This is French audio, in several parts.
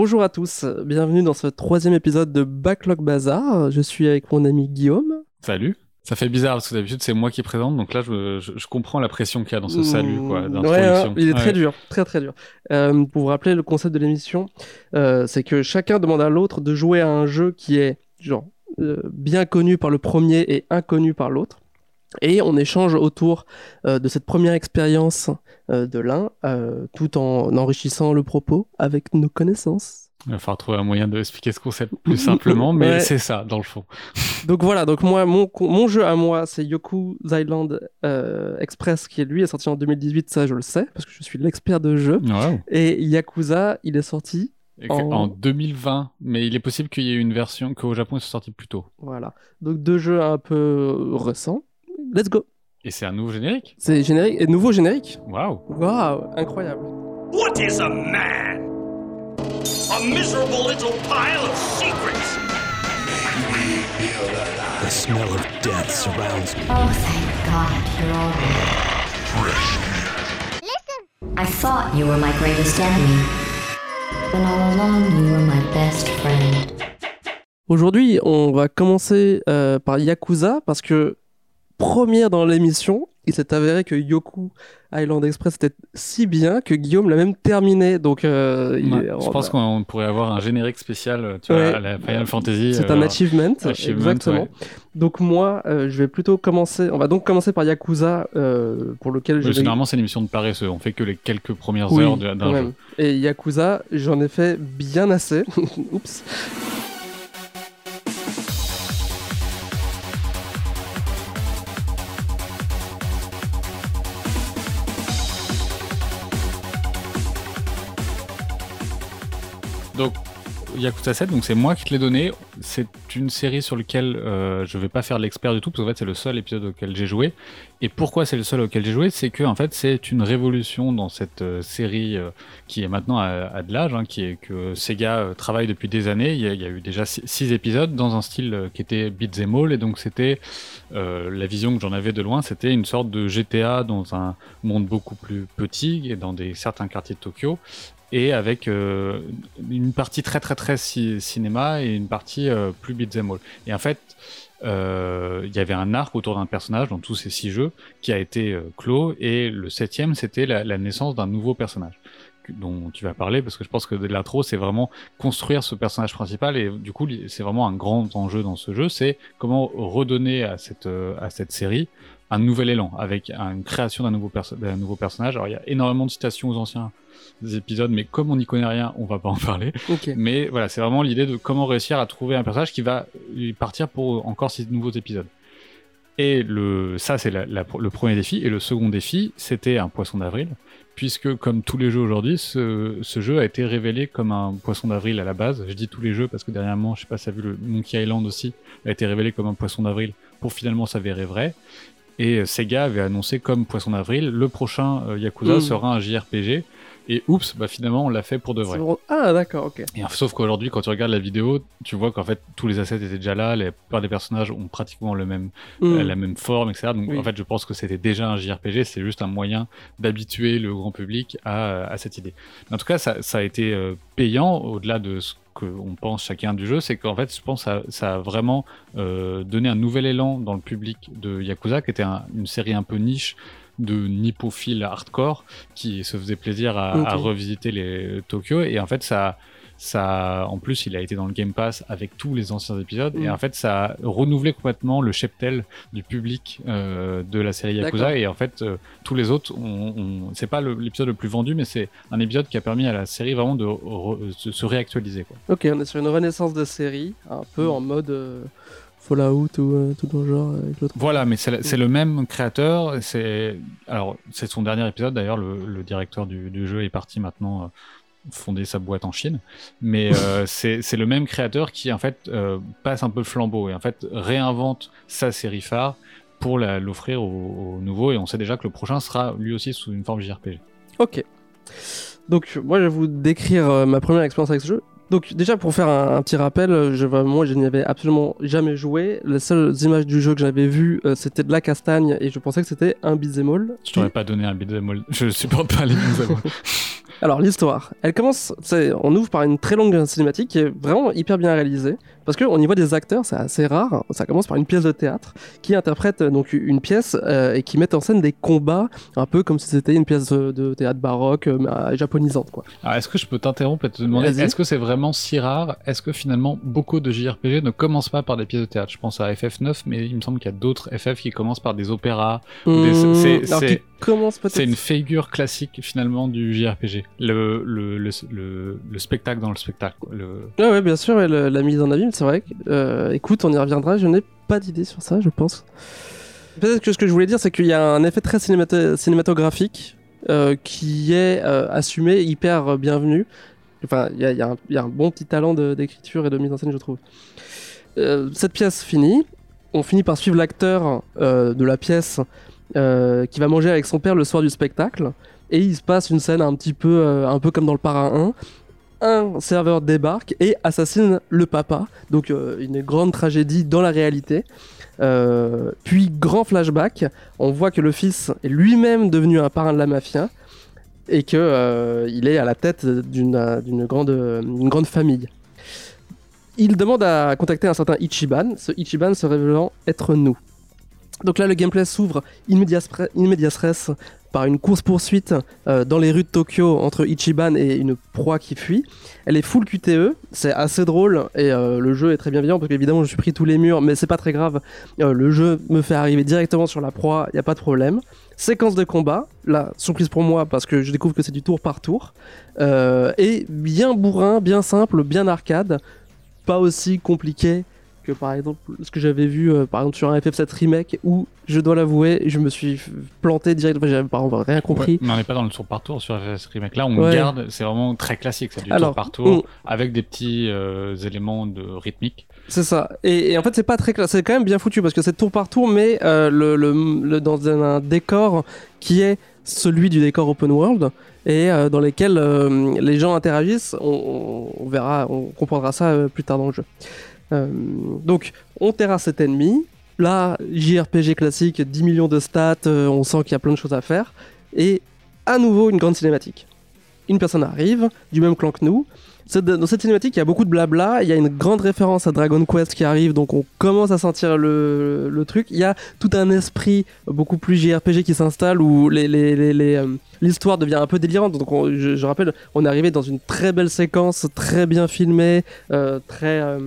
Bonjour à tous, bienvenue dans ce troisième épisode de Backlog Bazar. Je suis avec mon ami Guillaume. Salut. Ça fait bizarre parce que d'habitude c'est moi qui présente, donc là je, je, je comprends la pression qu'il y a dans ce salut quoi, Mmh, ouais, il est très dur, très très dur. Euh, pour vous rappeler le concept de l'émission, euh, c'est que chacun demande à l'autre de jouer à un jeu qui est genre euh, bien connu par le premier et inconnu par l'autre. Et on échange autour euh, de cette première expérience euh, de l'un, euh, tout en enrichissant le propos avec nos connaissances. Il va falloir trouver un moyen d'expliquer ce concept plus simplement, mais Ouais. c'est ça dans le fond. Donc voilà, donc moi, mon, mon jeu à moi, c'est Yoku's Island Express, qui lui est sorti en 2018, ça je le sais, parce que je suis l'expert de jeu. Wow. Et Yakuza, il est sorti, En 2020, mais il est possible qu'il y ait une version qu'au Japon ils sont sortis plus tôt. voilà. Donc deux jeux un peu récents. Let's go Et c'est un nouveau générique. C'est générique, et nouveau générique Waouh. Waouh, incroyable What is a man? A miserable little pile of secrets. The smell of death surrounds me. Oh, thank God you're all right. I thought you were my greatest enemy. But all along, you were my best friend. Aujourd'hui, on va commencer euh, par Yakuza, parce que première dans l'émission, il s'est avéré que Yoku Island Express était si bien que Guillaume l'a même terminé, donc... euh, il Ouais, est- je pense qu'on pourrait avoir un générique spécial, tu Ouais. vois, à la Final Fantasy. C'est euh, un achievement, achievement, exactement. ouais. Donc moi, euh, je vais plutôt commencer. On va donc commencer par Yakuza, euh, pour lequel j'ai généralement, c'est une émission de paresseux. On fait que les quelques premières Oui, heures d'un jeu. Et Yakuza, j'en ai fait bien assez. Oups. Donc, Yakuza 7, donc c'est moi qui te l'ai donné. C'est une série sur laquelle euh, je vais pas faire l'expert du tout, parce qu'en fait, c'est le seul épisode auquel j'ai joué. Et pourquoi c'est le seul auquel j'ai joué? C'est que, en fait, c'est une révolution dans cette euh, série euh, qui est maintenant à, de l'âge, hein, qui est que Sega euh, travaille depuis des années. Il y a, eu déjà six, six épisodes dans un style qui était beat'em all, et donc c'était la vision que j'en avais de loin, c'était une sorte de GTA dans un monde beaucoup plus petit et dans des certains quartiers de Tokyo et avec euh, une partie très très très ci- cinéma et une partie euh, plus beat'em all. Et en fait, euh, il y avait un arc autour d'un personnage dans tous ces six jeux qui a été euh, clos et le septième c'était la, naissance d'un nouveau personnage dont tu vas parler parce que je pense que l'intro c'est vraiment construire ce personnage principal et du coup c'est vraiment un grand enjeu dans ce jeu c'est comment redonner à cette à cette série un nouvel élan avec un- une création d'un nouveau perso- d'un nouveau personnage alors il y a énormément de citations aux anciens épisodes mais comme on n'y connaît rien on va pas en parler Ok. mais voilà, c'est vraiment l'idée de comment réussir à trouver un personnage qui va partir pour encore six nouveaux épisodes. Et le, ça, c'est le premier défi. Et le second défi, c'était un poisson d'avril, puisque comme tous les jeux aujourd'hui, ce, ce jeu a été révélé comme un poisson d'avril à la base. Je dis tous les jeux parce que dernièrement, je sais pas si tu as vu le Monkey Island aussi, a été révélé comme un poisson d'avril pour finalement s'avérer vrai. Et euh, Sega avait annoncé comme poisson d'avril, le prochain euh, Yakuza Mm. sera un JRPG. Et oups, bah finalement, on l'a fait pour de vrai. Ah d'accord, ok. Et, euh, sauf qu'aujourd'hui, quand tu regardes la vidéo, tu vois qu'en fait, tous les assets étaient déjà là, la plupart des personnages ont pratiquement le même, Hmm. la même forme, etc. Donc, Oui. en fait, je pense que c'était déjà un JRPG, c'est juste un moyen d'habituer le grand public à, à cette idée. En tout cas, ça, ça a été euh, payant, au-delà de ce qu'on pense chacun du jeu, c'est qu'en fait, je pense que ça, ça a vraiment euh, donné un nouvel élan dans le public de Yakuza, qui était un- une série un peu niche de nippophiles hardcore qui se faisait plaisir à, revisiter les Tokyo. Et en fait ça ça en plus il a été dans le Game Pass avec tous les anciens épisodes. Et Mm. en fait ça a renouvelé complètement le cheptel du public euh, de la série Yakuza. Et en fait euh, tous les autres on, on- c'est pas le- l'épisode le plus vendu mais c'est un épisode qui a permis à la série vraiment de re- se, se réactualiser quoi. Ok, on est sur une renaissance de série, un peu en mode euh, Fallout ou euh, tout dans le genre avec l'autre. Voilà, mais c'est le même créateur. C'est alors c'est son dernier épisode d'ailleurs. Le, le directeur du, du jeu est parti maintenant euh, fonder sa boîte en Chine, mais euh, c'est le même créateur qui en fait euh, passe un peu le flambeau et en fait réinvente sa série phare pour l'offrir aux, aux nouveaux. Et on sait déjà que le prochain sera lui aussi sous une forme JRPG. Ok. Donc moi je vais vous décrire euh, ma première expérience avec ce jeu. Donc déjà pour faire un, un petit rappel, euh, je, moi je n'y avais absolument jamais joué. Les seules images du jeu que j'avais vues euh, c'était de la castagne et je pensais que c'était un beat'em all. Je t'aurais pas donné un beat'em all. Je supporte pas les beat'em all. Alors l'histoire, elle commence, on ouvre par une très longue cinématique qui est vraiment hyper bien réalisée, parce qu'on y voit des acteurs, c'est assez rare, ça commence par une pièce de théâtre qui interprète euh, donc une pièce euh, et qui met en scène des combats, un peu comme si c'était une pièce de, théâtre baroque, euh, japonisante quoi. Alors, est-ce que je peux t'interrompre et te demander, est-ce que c'est vraiment si rare? Est-ce que finalement beaucoup de JRPG ne commencent pas par des pièces de théâtre? Je pense à FF9, mais il me semble qu'il y a d'autres FF qui commencent par des opéras. C'est- qui commence peut-être C'est une figure classique finalement du JRPG. Le, le, le, le, le spectacle dans le spectacle. Le... Ouais, ouais, bien sûr, le- la mise en abîme, c'est vrai. euh, écoute, on y reviendra. Je n'ai pas d'idée sur ça, je pense. Peut-être que ce que je voulais dire, c'est qu'il y a un effet très cinémato- cinématographique euh, qui est euh, assumé, hyper bienvenu. Enfin, il y y a un- il y a un bon petit talent d'écriture et de mise en scène, je trouve. Cette pièce finie, on finit par suivre l'acteur de la pièce euh, qui va manger avec son père le soir du spectacle. Et il se passe une scène un petit peu, euh, un peu comme dans le Parrain 1 un serveur débarque et assassine le papa. Donc euh, une grande tragédie dans la réalité. Puis grand flashback, on voit que le fils est lui-même devenu un parrain de la mafia et que il est à la tête d'une grande, grande famille. Il demande à contacter un certain Ichiban, ce Ichiban se révélant être nous. Donc là, le gameplay s'ouvre immédiat par une course-poursuite euh, dans les rues de Tokyo entre Ichiban et une proie qui fuit. Elle est full QTE, c'est assez drôle et euh, le jeu est très bienveillant parce qu'évidemment je suis pris tous les murs, mais c'est pas très grave. Euh, le jeu me fait arriver directement sur la proie, il y a pas de problème. Séquence de combat, là surprise pour moi parce que je découvre que c'est du tour par tour et bien bourrin, bien simple, bien arcade, pas aussi compliqué que par exemple ce que j'avais vu euh, par exemple sur un FF7 remake où je dois l'avouer je me suis planté direct enfin, j'avais par exemple rien compris Ouais, mais on n'est pas dans le tour par tour sur FF Remake. Là, on Ouais. garde, c'est vraiment très classique, c'est du Alors, tour par tour on- avec des petits euh, éléments de rythmique. C'est ça. Et, et en fait, c'est pas très. C'est quand même bien foutu parce que c'est tour par tour, mais euh, le, le- le- dans un, un décor qui est celui du décor open world et euh, dans lesquels euh, les gens interagissent. On, on- on verra, on comprendra ça euh, plus tard dans le jeu. Euh, donc, on terrasse cet ennemi. Là, JRPG classique, 10 millions de stats, euh, on sent qu'il y a plein de choses à faire. Et à nouveau, une grande cinématique. Une personne arrive, du même clan que nous, dans cette cinématique, il y a beaucoup de blabla. Il y a une grande référence à Dragon Quest qui arrive, donc on commence à sentir le, truc. Il y a tout un esprit beaucoup plus JRPG qui s'installe où euh, l'histoire devient un peu délirante. Donc on- je, rappelle, on est arrivé dans une très belle séquence, très bien filmée, très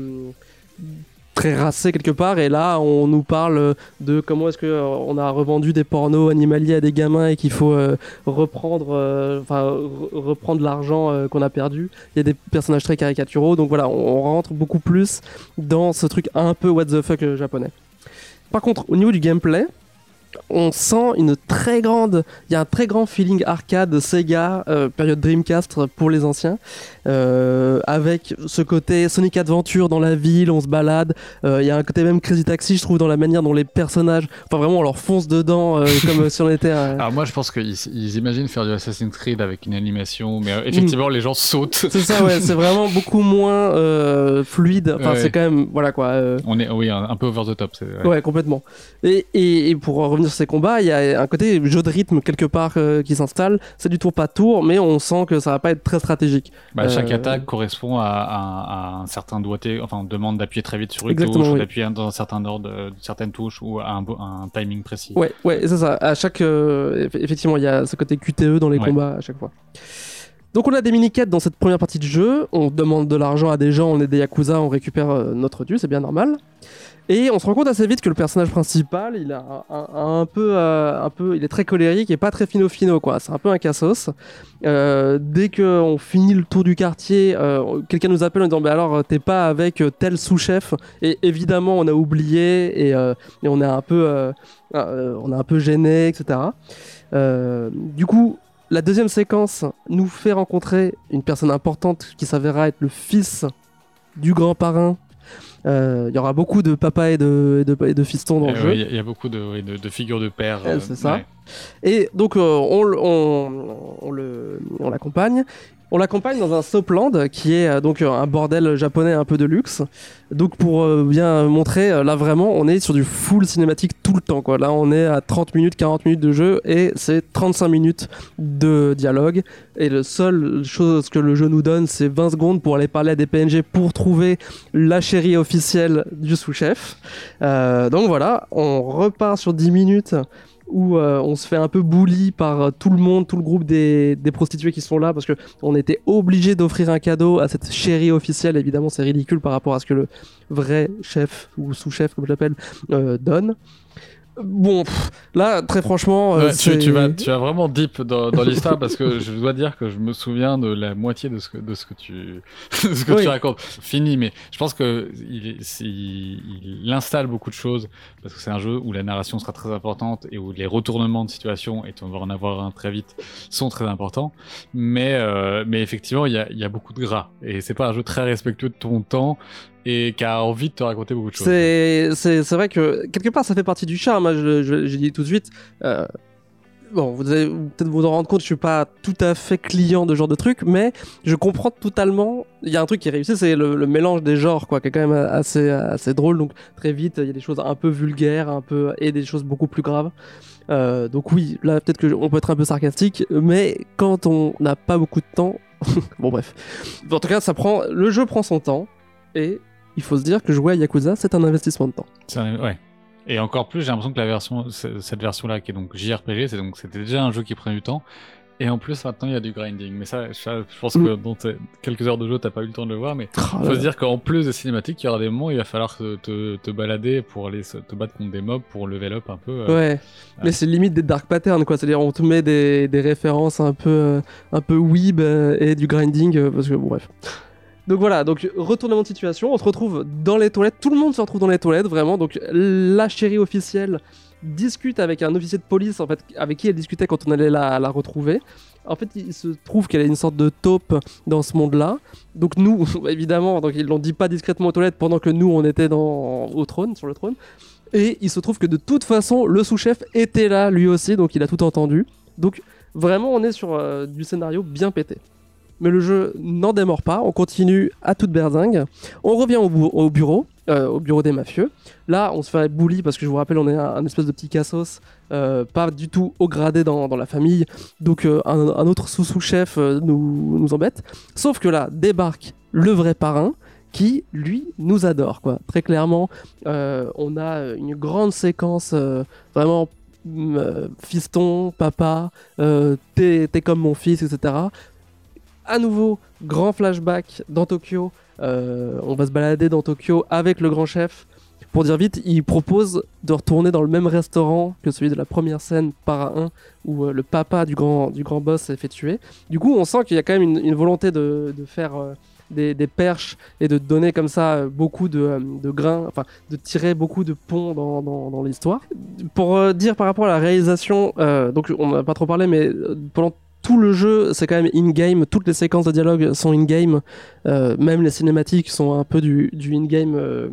très racée quelque part. Et là, on nous parle de comment est-ce que euh, on a revendu des pornos animaliers à des gamins et qu'il faut euh, reprendre, euh, enfin re- reprendre l'argent qu'on a perdu. Il y a des personnages très caricaturaux, donc voilà, on, rentre beaucoup plus dans ce truc un peu what the fuck japonais. Par contre, au niveau du gameplay, on sent une très grande, il y a un très grand feeling arcade Sega, euh, période Dreamcast pour les anciens, euh, avec ce côté Sonic Adventure dans la ville, on se balade. euh, Il y a un côté même Crazy Taxi, je trouve, dans la manière dont les personnages, enfin vraiment, on leur fonce dedans euh, comme si on était. Alors moi, je pense qu'ils ils imaginent faire du Assassin's Creed avec une animation, mais euh, effectivement, les gens sautent. C'est ça, ouais, c'est vraiment beaucoup moins euh, fluide. Enfin, Ouais. c'est quand même, voilà quoi. euh, On est, oui, un, un peu over the top. c'est- ouais. Ouais, complètement. Et, et, et pour revenir sur ces combats, il y a un côté jeu de rythme quelque part euh, qui s'installe. C'est du tour pas tour, mais on sent que ça va pas être très stratégique. Bah, chaque Euh, attaque correspond à, à- à un certain doigté, enfin, on demande d'appuyer très vite sur une touche, oui. d'appuyer dans un certain ordre, euh, certaines touches, ou à un, timing précis. Ouais, ouais, c'est ça. À chaque, eff- effectivement, il y a ce côté QTE dans les Ouais. combats à chaque fois. Donc on a des mini-quêtes dans cette première partie de jeu, on demande de l'argent à des gens, on est des Yakuza, on récupère notre dû, c'est bien normal. Et on se rend compte assez vite que le personnage principal, il a un, peu, euh, un peu, il est très colérique et pas très fino-fino quoi. C'est un peu un cassos. Euh, dès qu'on finit le tour du quartier, euh, quelqu'un nous appelle en disant bah alors t'es pas avec tel sous-chef? Et évidemment on a oublié et, et on est un peu, on est un peu gêné, etc. Du coup, la deuxième séquence nous fait rencontrer une personne importante qui s'avérera être le fils du grand parrain. Euh, Il y aura beaucoup de papa et de, de, et de fistons dans Euh, le jeu. oui, Il y, a- il y a beaucoup de, de, de figures de père. Euh, c'est ça. ouais. Et donc euh, on, le- on, on le, on l'accompagne. On l'accompagne dans un Soapland qui est euh, donc euh, un bordel japonais un peu de luxe. Donc pour euh, bien montrer, là vraiment on est sur du full cinématique tout le temps. Là on est à 30 minutes, 40 minutes de jeu et c'est 35 minutes de dialogue. Et le seul chose que le jeu nous donne c'est 20 secondes pour aller parler à des PNG pour trouver la chérie officielle du sous-chef. Donc voilà, on repart sur 10 minutes où euh, on se fait un peu bully par euh, tout le monde, tout le groupe des, des prostituées qui sont là, parce que on était obligé d'offrir un cadeau à cette chérie officielle. Évidemment, c'est ridicule par rapport à ce que le vrai chef ou sous-chef, comme je l'appelle, euh, donne. Bon, pff, là, très franchement, euh, Ouais, tu, vas, tu vas vraiment deep dans, dans l'histoire parce que je dois dire que je me souviens de la moitié de ce que, de ce que tu, de ce que Oui. tu racontes. Fini, mais je pense que il, installe beaucoup de choses parce que c'est un jeu où la narration sera très importante et où les retournements de situation, et on va en avoir un très vite, sont très importants. Mais, euh, mais effectivement, il y a, il y a beaucoup de gras et c'est pas un jeu très respectueux de ton temps et qui a envie de te raconter beaucoup de choses. C'est, vrai que quelque part ça fait partie du charme. hein, je dis tout de suite. euh, bon, vous allez peut-être vous en rendre compte, je suis pas tout à fait client de ce genre de truc, mais je comprends totalement. Il y a un truc qui est réussi, c'est le, mélange des genres, quoi, qui est quand même assez, assez drôle. Donc très vite, il y a des choses un peu vulgaires, un peu et des choses beaucoup plus graves. Euh, donc oui, là peut-être que on peut être un peu sarcastique, mais quand on n'a pas beaucoup de temps, bon bref. En tout cas, ça prend, le jeu prend son temps et il faut se dire que jouer à Yakuza, c'est un investissement de temps. Un- ouais. Et encore plus, j'ai l'impression que la version, cette version-là, qui est donc JRPG, c'est donc c'était déjà un jeu qui prenait du temps. Et en plus, maintenant, il y a du grinding. Mais ça, je pense que dans tes- quelques heures de jeu, t'as pas eu le temps de le voir. Mais Oh faut se dire qu'en plus des cinématiques, il y aura des moments où il va falloir te, te, te balader pour aller te battre contre des mobs pour level up un peu. euh. Ouais, mais c'est limite des dark patterns quoi. C'est-à-dire on te met des, des références un peu euh, un peu weeb euh, et du grinding parce que bon, bref. Donc voilà, donc retournement de situation, on se retrouve dans les toilettes, tout le monde se retrouve dans les toilettes vraiment. Donc la chérie officielle discute avec un officier de police en fait avec qui elle discutait quand on allait la, retrouver. En fait, il se trouve qu'elle est une sorte de taupe dans ce monde-là. Donc nous, évidemment, donc ils l'ont dit pas discrètement aux toilettes pendant que nous on était dans au trône, sur le trône. Et il se trouve que de toute façon, le sous-chef était là lui aussi, donc il a tout entendu. Donc vraiment, on est sur euh, du scénario bien pété. Mais le jeu n'en démord pas, on continue à toute berzingue. On revient au, au bureau, euh, au bureau des mafieux. Là, on se fait bully parce que je vous rappelle, on est un, espèce de petit cassos, euh, pas du tout au gradé dans, la famille. Donc euh, un, autre sous-sous-chef nous, embête. Sauf que là, débarque le vrai parrain qui, lui, nous adore. Très clairement, on a une grande séquence vraiment mm, fiston, papa, t'es comme mon fils, etc. À nouveau, grand flashback dans Tokyo. Euh, on va se balader dans Tokyo avec le grand chef. Pour dire vite, il propose de retourner dans le même restaurant que celui de la première scène par un où euh, le papa du grand, du grand boss s'est fait tuer. Du coup, on sent qu'il y a quand même une, volonté de, de faire euh, des, perches et de donner comme ça beaucoup de, de grains, enfin de tirer beaucoup de ponts dans, dans, dans l'histoire. Pour dire par rapport à la réalisation, donc on n'a pas trop parlé, mais pendant tout le jeu, c'est quand même in-game. Toutes les séquences de dialogue sont in-game. Euh, même les cinématiques sont un peu du, du in-game, euh,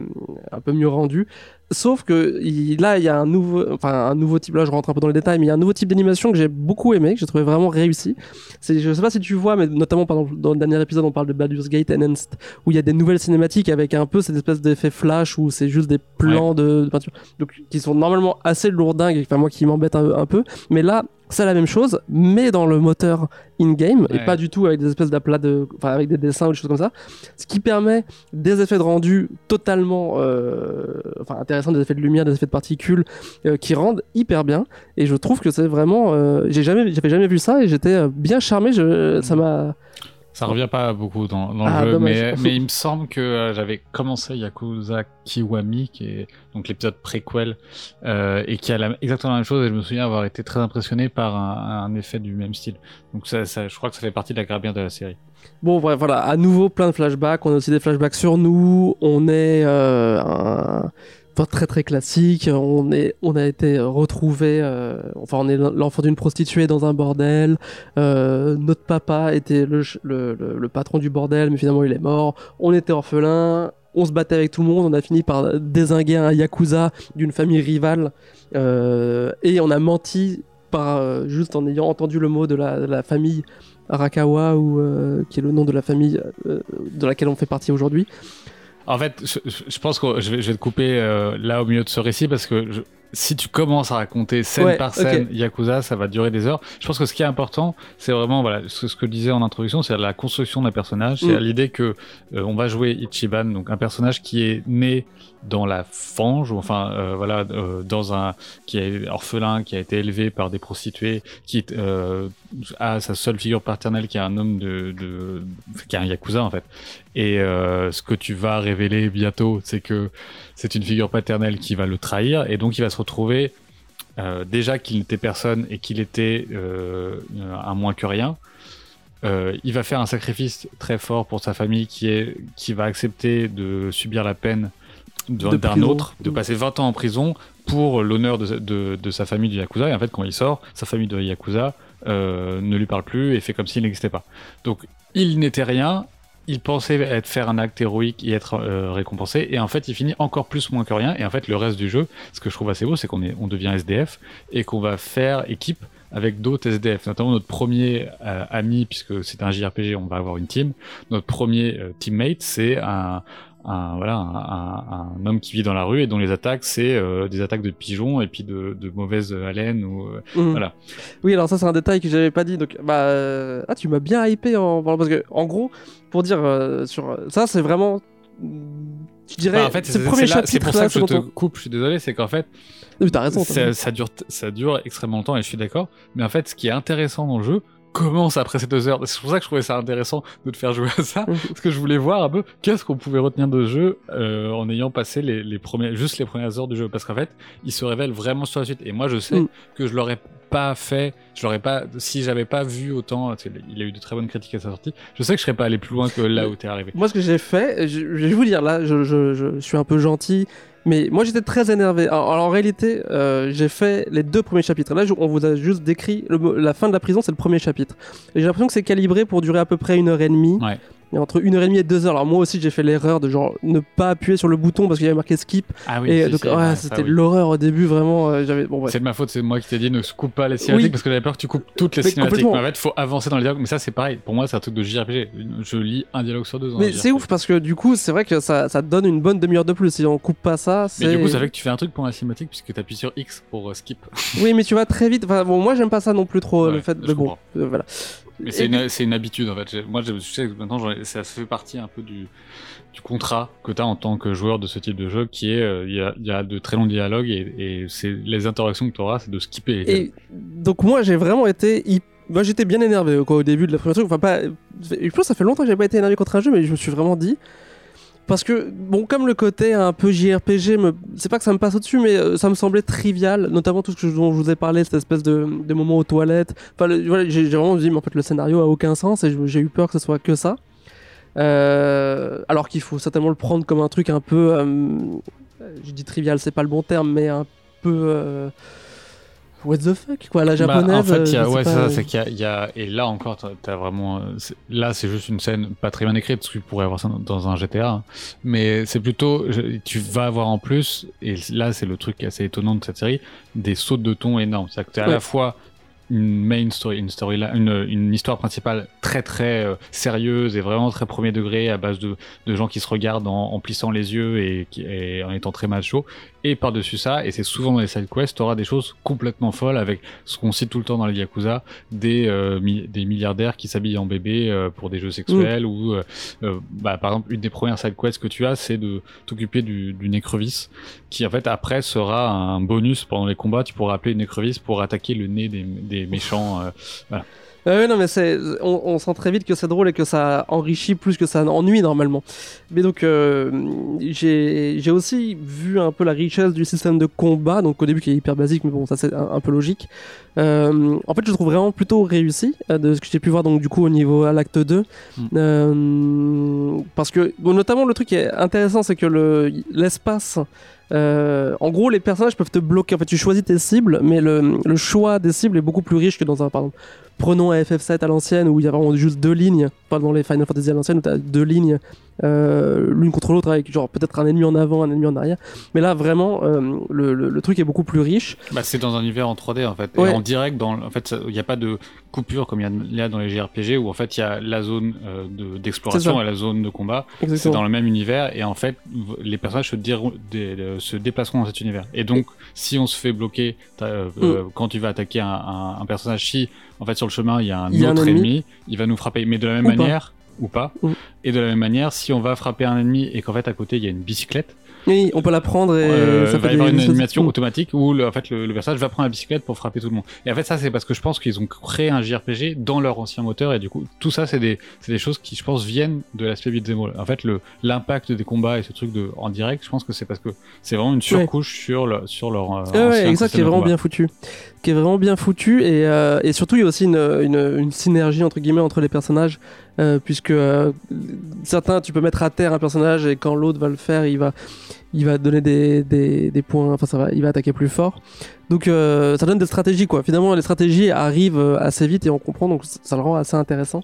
un peu mieux rendu. Sauf que il- là, il y a un nouveau, enfin un nouveau type. Là, je rentre un peu dans les détails, mais il y a un nouveau type d'animation que j'ai beaucoup aimé, que j'ai trouvé vraiment réussi. C'est, je sais pas si tu vois, mais notamment par exemple, dans le dernier épisode, on parle de Baldur's Gate Enhanced, où il y a des nouvelles cinématiques avec un peu cette espèce d'effet flash où c'est juste des plans de, de peinture, donc qui sont normalement assez lourdingues, enfin moi qui m'embête un, un peu. Mais là, c'est la même chose, mais dans le moteur in-game et pas du tout avec des espèces d'aplats de, enfin avec des dessins ou des choses comme ça. Ce qui permet des effets de rendu totalement, euh, enfin intéressants, des effets de lumière, des effets de particules euh, qui rendent hyper bien. Et je trouve que c'est vraiment, euh, j'ai jamais, j'avais jamais vu ça et j'étais bien charmé. Je, ça m'a, Ça revient pas beaucoup dans, dans Ah, le jeu, mais, mais il me semble que euh, j'avais commencé Yakuza Kiwami, qui est donc l'épisode préquel, euh, et qui a la- exactement la même chose, et je me souviens avoir été très impressionné par un, un effet du même style. Donc ça, ça, je crois que ça fait partie de la carrière de la série. Bon, bref, voilà, à nouveau plein de flashbacks. On a aussi des flashbacks sur nous. On est euh, un... très très classique. On, est, on a été retrouvé, euh, enfin, on est l'enfant d'une prostituée dans un bordel. Euh, notre papa était le, patron du bordel, mais finalement il est mort. On était orphelin. On se battait avec tout le monde. On a fini par désinguer un yakuza d'une famille rivale. Euh, et on a menti par, juste en ayant entendu le mot de la, famille Arakawa qui est le nom de la famille de laquelle on fait partie aujourd'hui. En fait, je, je- pense que je vais, je vais te couper euh, là au milieu de ce récit parce que je- si tu commences à raconter scène Ouais, par scène Yakuza, ça va durer des heures. Je pense que ce qui est important, c'est vraiment voilà ce, ce que je disais en introduction, c'est la construction d'un personnage, c'est Mm. l'idée que euh, on va jouer Ichiban, donc un personnage qui est né dans la fange, ou enfin euh, voilà, euh, dans un qui est orphelin, qui a été élevé par des prostituées, qui a sa seule figure paternelle, qui est un homme de, de qui est un yakuza en fait. Et ce que tu vas révéler bientôt, c'est que c'est une figure paternelle qui va le trahir, et donc il va se retrouver euh, déjà qu'il n'était personne et qu'il était euh, un moins que rien. Euh, il va faire un sacrifice très fort pour sa famille qui est qui va accepter de subir la peine d'un autre, de passer 20 ans en prison pour l'honneur de, de, de sa famille du Yakuza. Et en fait, quand il sort, sa famille de Yakuza euh, ne lui parle plus et fait comme s'il n'existait pas. Donc, il n'était rien. Il pensait être faire un acte héroïque et être euh, récompensé, et en fait, il finit encore plus moins que rien. Et en fait, le reste du jeu, ce que je trouve assez beau, c'est qu'on est, on devient SDF et qu'on va faire équipe avec d'autres SDF, notamment notre premier euh, ami, puisque c'est un JRPG, on va avoir une team. Notre premier euh, teammate, c'est un, un voilà un, homme qui vit dans la rue et dont les attaques c'est euh, des attaques de pigeons et puis de, de mauvaise haleine ou euh, Mhm. Voilà. Oui, alors ça c'est un détail que j'avais pas dit. Donc, bah, euh, ah, tu m'as bien hypé en parce que, en gros, pour dire euh, sur ça, c'est vraiment, je dirais, Enfin, en fait c'est le premier là- chapitre. c'est pour ça que je te coupe je suis désolé c'est qu'en fait Oui, t'as raison. ça, raison. ça dure ça dure extrêmement longtemps et je suis d'accord mais en fait ce qui est intéressant dans le jeu commence après ces deux heures. C'est pour ça que je trouvais ça intéressant de te faire jouer à ça. Mhm. parce que je voulais voir un peu qu'est-ce qu'on pouvait retenir de ce jeu euh, en ayant passé les, les premiers juste les premières heures du jeu. Parce qu'en fait il se révèle vraiment sur la suite. Et moi je sais Mm. que je l'aurais pas fait je l'aurais pas si j'avais pas vu autant il a eu de très bonnes critiques à sa sortie je sais que je serais pas allé plus loin que là où t'es arrivé. Moi, ce que j'ai fait, je, je vais vous dire là, je, je- je suis un peu gentil, mais moi j'étais très énervé. Alors, en réalité, euh, j'ai fait les deux premiers chapitres. Là, on vous a juste décrit la fin de la prison, c'est le premier chapitre. Et j'ai l'impression que c'est calibré pour durer à peu près une heure et demie. Et entre une heure et demie et deux heures. Alors moi aussi, j'ai fait l'erreur de genre ne pas appuyer sur le bouton parce qu'il y avait marqué skip. ah et si, donc, si, ouais, ouais, ça, c'était oui. l'horreur au début, vraiment. euh, j'avais bon, ouais. C'est de ma faute, c'est moi qui t'ai dit ne coupe pas les cinématiques Oui. parce que j'avais peur que tu coupes toutes les Mais cinématiques. Mais en fait, faut avancer dans les dialogues. Mais ça, c'est pareil. Pour moi, c'est un truc de JRPG. Je lis un dialogue sur deux. Mais c'est ouf parce que du coup, c'est vrai que ça, ça te donne une bonne demi-heure de plus. Si on coupe pas ça, c'est. Mais du coup, ça fait que tu fais un truc pour la cinématique puisque t'appuies sur X pour euh, skip. Oui, mais tu vas très vite. Enfin, bon, moi, j'aime pas ça non plus trop, Ouais, le fait de bon. euh, voilà. Mais c'est une, habitude en fait. Moi, je sais que maintenant, ça fait partie un peu du, du contrat que t'as en tant que joueur de ce type de jeu qui est, euh, il y, a, il y a de très longs dialogues et, et c'est les interactions que t'auras, c'est de skipper les. Et donc moi j'ai vraiment été moi j'étais bien énervé quoi au début de la première truc enfin pas je pense que ça fait longtemps que j'ai pas été énervé contre un jeu mais je me suis vraiment dit parce que bon comme le côté un peu JRPG c'est pas que ça me passe au-dessus mais euh, ça me semblait trivial notamment tout ce dont je vous ai parlé cette espèce de, moment aux toilettes. Enfin j'ai vraiment dit mais en fait le scénario a aucun sens et j'ai eu peur que ce soit que ça. Euh, alors qu'il faut certainement le prendre comme un truc un peu euh, je dis trivial c'est pas le bon terme mais un peu what the fuck quoi la Bah, japonaise en fait, il y euh, a, ouais, c'est pas, ça, c'est qu'il y a, il y a- et là encore, t'as- vraiment, euh, c'est- là, c'est juste une scène pas très bien écrite, parce que tu pourrais avoir ça dans, un GTA, hein. mais c'est plutôt, tu vas avoir en plus, et là, c'est le truc assez étonnant de cette série, des sautes de ton énormes. C'est-à-dire que t'as à Ouais. la fois une main story, une story, une, une histoire principale très très euh, sérieuse et vraiment très premier degré à base de, de gens qui se regardent en, en plissant les yeux et, et en étant très macho. Et par-dessus ça, et c'est souvent dans les side quests, t'auras des choses complètement folles avec ce qu'on cite tout le temps dans les Yakuza, des, euh, mi- des milliardaires qui s'habillent en bébé euh, pour des jeux sexuels ou, euh, euh, bah, par exemple, une des premières side quests que tu as, c'est de t'occuper du- d'une écrevisse qui en fait après sera un bonus pendant les combats. Tu pourras appeler une écrevisse pour attaquer le nez des, des méchants. euh, Euh, non, mais c'est, on, on sent très vite que c'est drôle et que ça enrichit plus que ça ennuie normalement. Mais donc, euh, j'ai, j'ai aussi vu un peu la richesse du système de combat, donc au début qui est hyper basique, mais bon, ça c'est un, un peu logique. Euh, en fait, je le trouve vraiment plutôt réussi de ce que j'ai pu voir donc du coup au niveau à l'acte 2. Mm. Euh, parce que, bon, notamment, le truc qui est intéressant, c'est que le, l'espace. Euh, en gros, les personnages peuvent te bloquer. En fait, tu choisis tes cibles, mais le, choix des cibles est beaucoup plus riche que dans un, par exemple, prenons un FF7 à l'ancienne où il y a vraiment juste deux lignes, pas dans les Final Fantasy à l'ancienne où tu as deux lignes euh, l'une contre l'autre avec genre peut-être un ennemi en avant, un ennemi en arrière. Mais là vraiment euh, le, le- le truc est beaucoup plus riche. Bah, c'est dans un univers en 3D en fait. Ouais. Et en direct, dans, en fait, il n'y a pas de coupure comme il y a- dans les JRPG où en fait il y a la zone euh, d'exploration et la zone de combat. C'est dans le même univers et en fait les personnages se, déplaceront dans cet univers. Et donc si on se fait bloquer Mm. quand tu vas attaquer un, un- un personnage, si en fait sur le chemin il y a un Il y a un autre ennemi. ennemi, il va nous frapper. Mais de la même Ou pas. manière ou pas. Et de la même manière, si on va frapper un ennemi et qu'en fait à côté il y a une bicyclette, Oui, on peut la prendre et euh, ça va y avoir des- une animation automatique où le, en fait le, le personnage va prendre la bicyclette pour frapper tout le monde. Et en fait ça c'est parce que je pense qu'ils ont créé un JRPG dans leur ancien moteur et du coup tout ça c'est des c'est des choses qui je pense viennent de l'aspect beat'em. En fait le l'impact des combats et ce truc de en direct, je pense que c'est parce que c'est vraiment une surcouche sur le, sur leur euh, Ouais, ouais, exact, qui système est de vraiment bien foutu. Qui est vraiment bien foutu et, euh, et surtout il y a aussi une, une, synergie entre guillemets entre les personnages euh, puisque euh, certains tu peux mettre à terre un personnage et quand l'autre va le faire il va il va donner des, des, des points enfin ça va il va attaquer plus fort. Donc ça donne des stratégies quoi. Finalement les stratégies arrivent assez vite et on comprend donc ça le rend assez intéressant.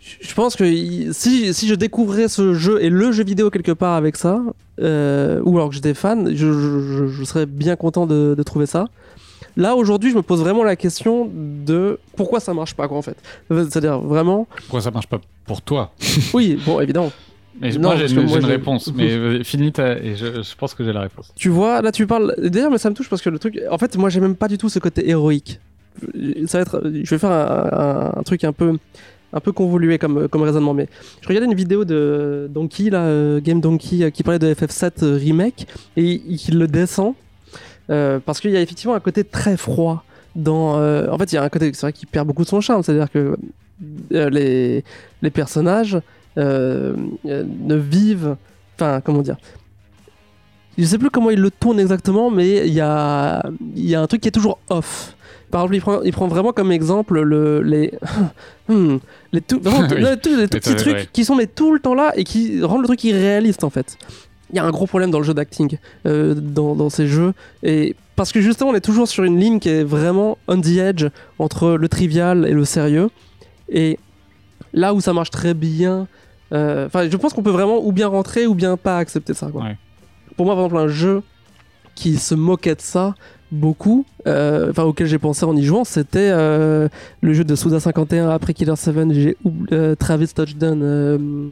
Je pense que si, si je découvrais ce jeu et le jeu vidéo quelque part avec ça, ou alors que j'étais fan, je, serais bien content de trouver ça. Là aujourd'hui, je me pose vraiment la question de pourquoi ça marche pas quoi en fait. C'est-à-dire vraiment, Pourquoi ça marche pas pour toi? Oui, bon évidemment. Mais Non, moi j'ai une, une réponse, mais euh, finis ta- et je, je pense que j'ai la réponse. Tu vois, là tu parles. D'ailleurs, mais ça me touche parce que le truc, en fait, moi j'ai même pas du tout ce côté héroïque. Ça va être, je vais faire un, un- un truc un peu, un peu convolué comme, comme raisonnement, mais je regardais une vidéo de Donkey, là, euh, Game Donkey, euh, qui parlait de FF7 euh, remake et il le descend parce qu'il y a effectivement un côté très froid dans. euh, en fait, il y a un côté, c'est vrai, qui perd beaucoup de son charme, c'est-à-dire que euh, les, les personnages euh, euh, ne vivent, enfin, comment dire. Je sais plus comment il le tourne exactement, mais il y a, y a un truc qui est toujours off. Par exemple, il prend, il prend vraiment comme exemple le, les, Hmm, les, tout, vraiment, Oui. les, tout- les tout Mais petits trucs qui sont mais tout le temps là et qui rendent le truc irréaliste en fait. Il y a un gros problème dans le jeu d'acting, euh, dans, dans ces jeux. Et parce que justement, on est toujours sur une ligne qui est vraiment on the edge entre le trivial et le sérieux. Et là où ça marche très bien, euh, enfin, je pense qu'on peut vraiment ou bien rentrer ou bien pas accepter ça. Quoi. Ouais. Pour moi, par exemple, un jeu qui se moquait de ça beaucoup, euh, enfin auquel j'ai pensé en y jouant, c'était euh, le jeu de Suda 51 après Killer 7, j'ai oubli- euh, Travis Touchdown,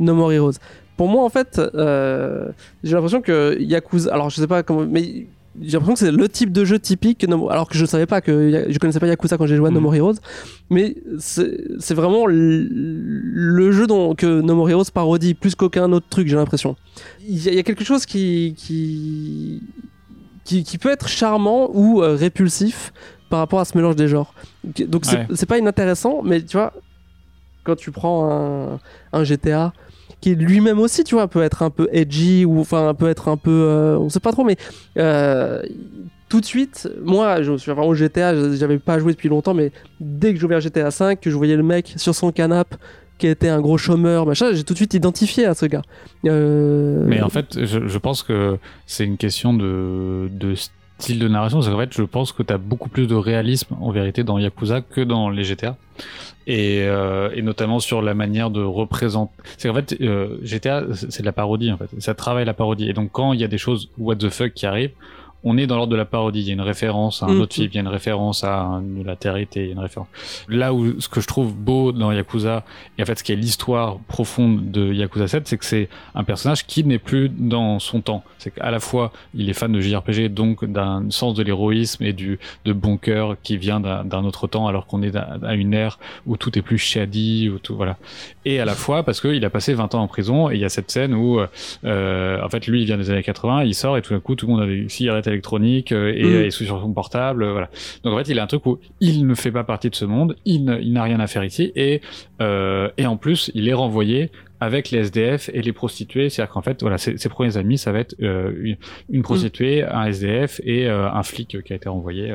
No More Heroes. Pour moi, en fait, euh, j'ai l'impression que Yakuza, alors je sais pas comment, mais j'ai l'impression que c'est le type de jeu typique, que No- alors que je savais pas que je connaissais pas Yakuza quand j'ai joué à No Mhm. More Heroes, mais c'est vraiment le jeu dont, que No More Heroes parodie plus qu'aucun autre truc, j'ai l'impression. Il y, a- il y a quelque chose qui, qui, qui, qui peut être charmant ou euh, répulsif par rapport à ce mélange des genres. Donc c'est Ouais. pas inintéressant, mais tu vois, quand tu prends un, un GTA qui lui-même aussi, tu vois, peut être un peu edgy ou enfin peut être un peu, euh, on sait pas trop, mais euh, tout de suite, moi, je suis vraiment au GTA, j'avais pas joué depuis longtemps, mais dès que j'ai ouvert GTA 5, que je voyais le mec sur son canapé qui était un gros chômeur, machin, j'ai tout de suite identifié à ce gars. Euh, Mais en fait, je, pense que c'est une question de, de style de narration. C'est qu'en fait, je pense que tu as beaucoup plus de réalisme en vérité dans Yakuza que dans les GTA. Et, euh, et notamment sur la manière de représenter. C'est qu'en fait, euh, GTA, c'est c'est de la parodie en fait. Ça travaille la parodie. Et donc, quand il y a des choses what the fuck qui arrivent, on est dans l'ordre de la parodie. Il y a une référence à un Mhm. autre film, il y a une référence à un- la Terre été, il y a une référence. Là où ce que je trouve beau dans Yakuza, et en fait ce qui est l'histoire profonde de Yakuza 7, c'est que c'est un personnage qui n'est plus dans son temps. C'est qu'à la fois il est fan de JRPG, donc d'un sens de l'héroïsme et du de bon cœur qui vient d'un autre temps, alors qu'on est à à une ère où tout est plus shady, où tout voilà. Et à la fois parce qu'il a passé 20 ans en prison et il y a cette scène où euh, en fait lui il vient des années 80, il sort et tout d'un coup tout le monde a des cigarettes électroniques euh, et euh, est sous sur son portable, euh, voilà. Donc en fait il a un truc où il ne fait pas partie de ce monde, il n'a rien à faire ici et euh, et en plus il est renvoyé avec les SDF et les prostituées, c'est-à-dire qu'en fait, voilà, ses, ses premiers amis, ça va être euh, une, une prostituée, un SDF et euh, un flic qui a été renvoyé.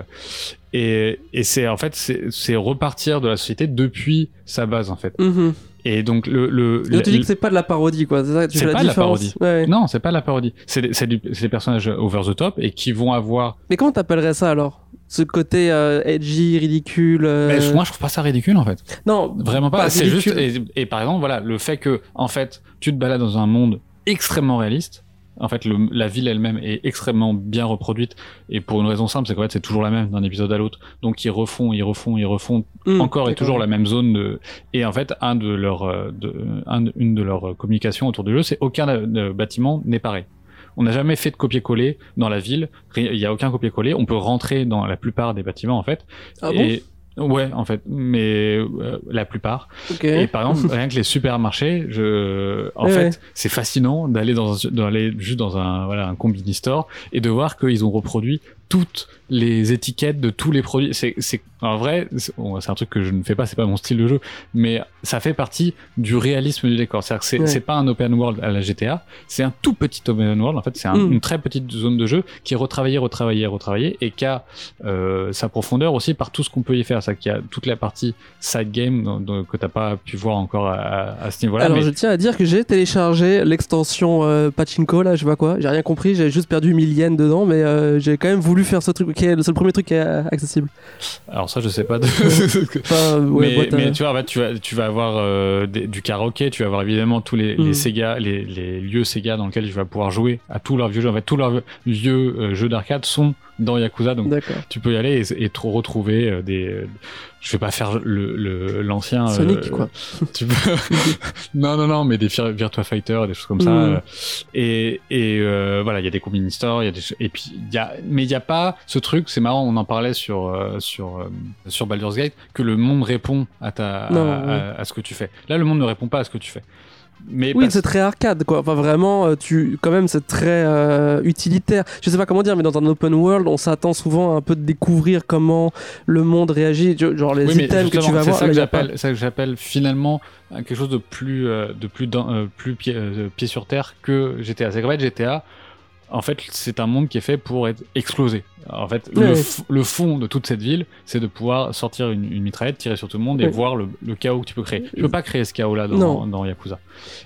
Et, et c'est en fait, c'est repartir de la société depuis sa base en fait. mhm. Et donc le, le, tu dis que c'est pas de la parodie, quoi. C'est ça, tu fais la pas de la différence. parodie. Ouais. non, c'est pas la parodie. C'est des, des personnages over the top et qui vont avoir. Mais comment t'appellerais ça alors? Ce côté euh, edgy, ridicule. euh, Mais moi, je trouve pas ça ridicule en fait. Non, Vraiment pas. Pas c'est juste. Et, et par exemple, voilà, le fait que en fait, tu te balades dans un monde extrêmement réaliste. En fait, le- la ville elle-même est extrêmement bien reproduite. Et pour une raison simple, c'est qu'en fait, c'est toujours la même d'un épisode à l'autre. Donc, ils refont, ils refont, ils refont Hmm, encore et toujours la même zone de et en fait un de leurs euh, de, un de- une de leurs communications autour du jeu c'est aucun euh, bâtiment n'est pareil. On n'a jamais fait de copier-coller dans la ville. Il y a aucun copier-coller. On peut rentrer dans la plupart des bâtiments en fait. Ah bon? Ouais en fait mais euh, la plupart Ok. et par exemple rien que les supermarchés je en Ouais, fait ouais. c'est fascinant d'aller dans un- d'aller juste dans un voilà un combini store et de voir qu'ils ont reproduit toutes les étiquettes de tous les produits c'est c'est en vrai c'est un truc que je ne fais pas c'est pas mon style de jeu mais ça fait partie du réalisme du décor c'est à dire que c'est Ouais. pas un open world à la GTA c'est un tout petit open world en fait c'est un- Mm. une très petite zone de jeu qui est retravaillée retravaillée retravaillée et qui a euh, sa profondeur aussi par tout ce qu'on peut y faire c'est qu'il y a toute la partie side game que t'as pas pu voir encore à, à- à ce niveau-là Alors mais je tiens à dire que j'ai téléchargé l'extension euh, Pachinko là, je sais pas quoi, j'ai rien compris, j'ai juste perdu 1000 yens dedans, mais euh, j'ai quand même voulu faire ce truc qui est le premier truc qui est accessible. alors ça je sais pas de... Enfin, ouais, mais, boîte tu vois, tu vas, tu vas avoir euh, des- du karaoké, tu vas avoir évidemment tous les, Mm. les Sega, les, les lieux Sega dans lesquels tu vas pouvoir jouer à tous leurs vieux jeux. En fait, tous leurs vieux euh, jeux d'arcade sont dans Yakuza, donc tu peux y aller et, et trop retrouver euh, des. je vais pas faire le l'ancien. euh, Sonic, quoi. Tu peux... non non non, mais des Vir- Virtua Fighter, des choses comme ça. Euh, et et euh, voilà, il y a des convenience stores, il y a des et puis il y a mais il y a pas ce truc, c'est marrant, on en parlait sur euh, sur euh, sur Baldur's Gate que le monde répond à ta Non, à, ouais. à- à ce que tu fais. Là, le monde ne répond pas à ce que tu fais. Mais Oui, parce- c'est très arcade, quoi. Enfin, vraiment, euh, tu, quand même, c'est très euh, utilitaire. Je sais pas comment dire, mais dans un open world, on s'attend souvent à un peu de découvrir comment le monde réagit. Genre les Oui, items que tu vas c'est voir. ça que j'appelle, ça que j'appelle finalement quelque chose de plus, de plus, euh, plus pied, pied sur terre que GTA. C'est fait, GTA, en fait, c'est un monde qui est fait pour être explosé. En fait, le, fond de toute cette ville, c'est de pouvoir sortir une, une mitraillette, tirer sur tout le monde et voir le, le chaos que tu peux créer. Tu peux pas créer ce chaos-là dans, Non. dans Yakuza.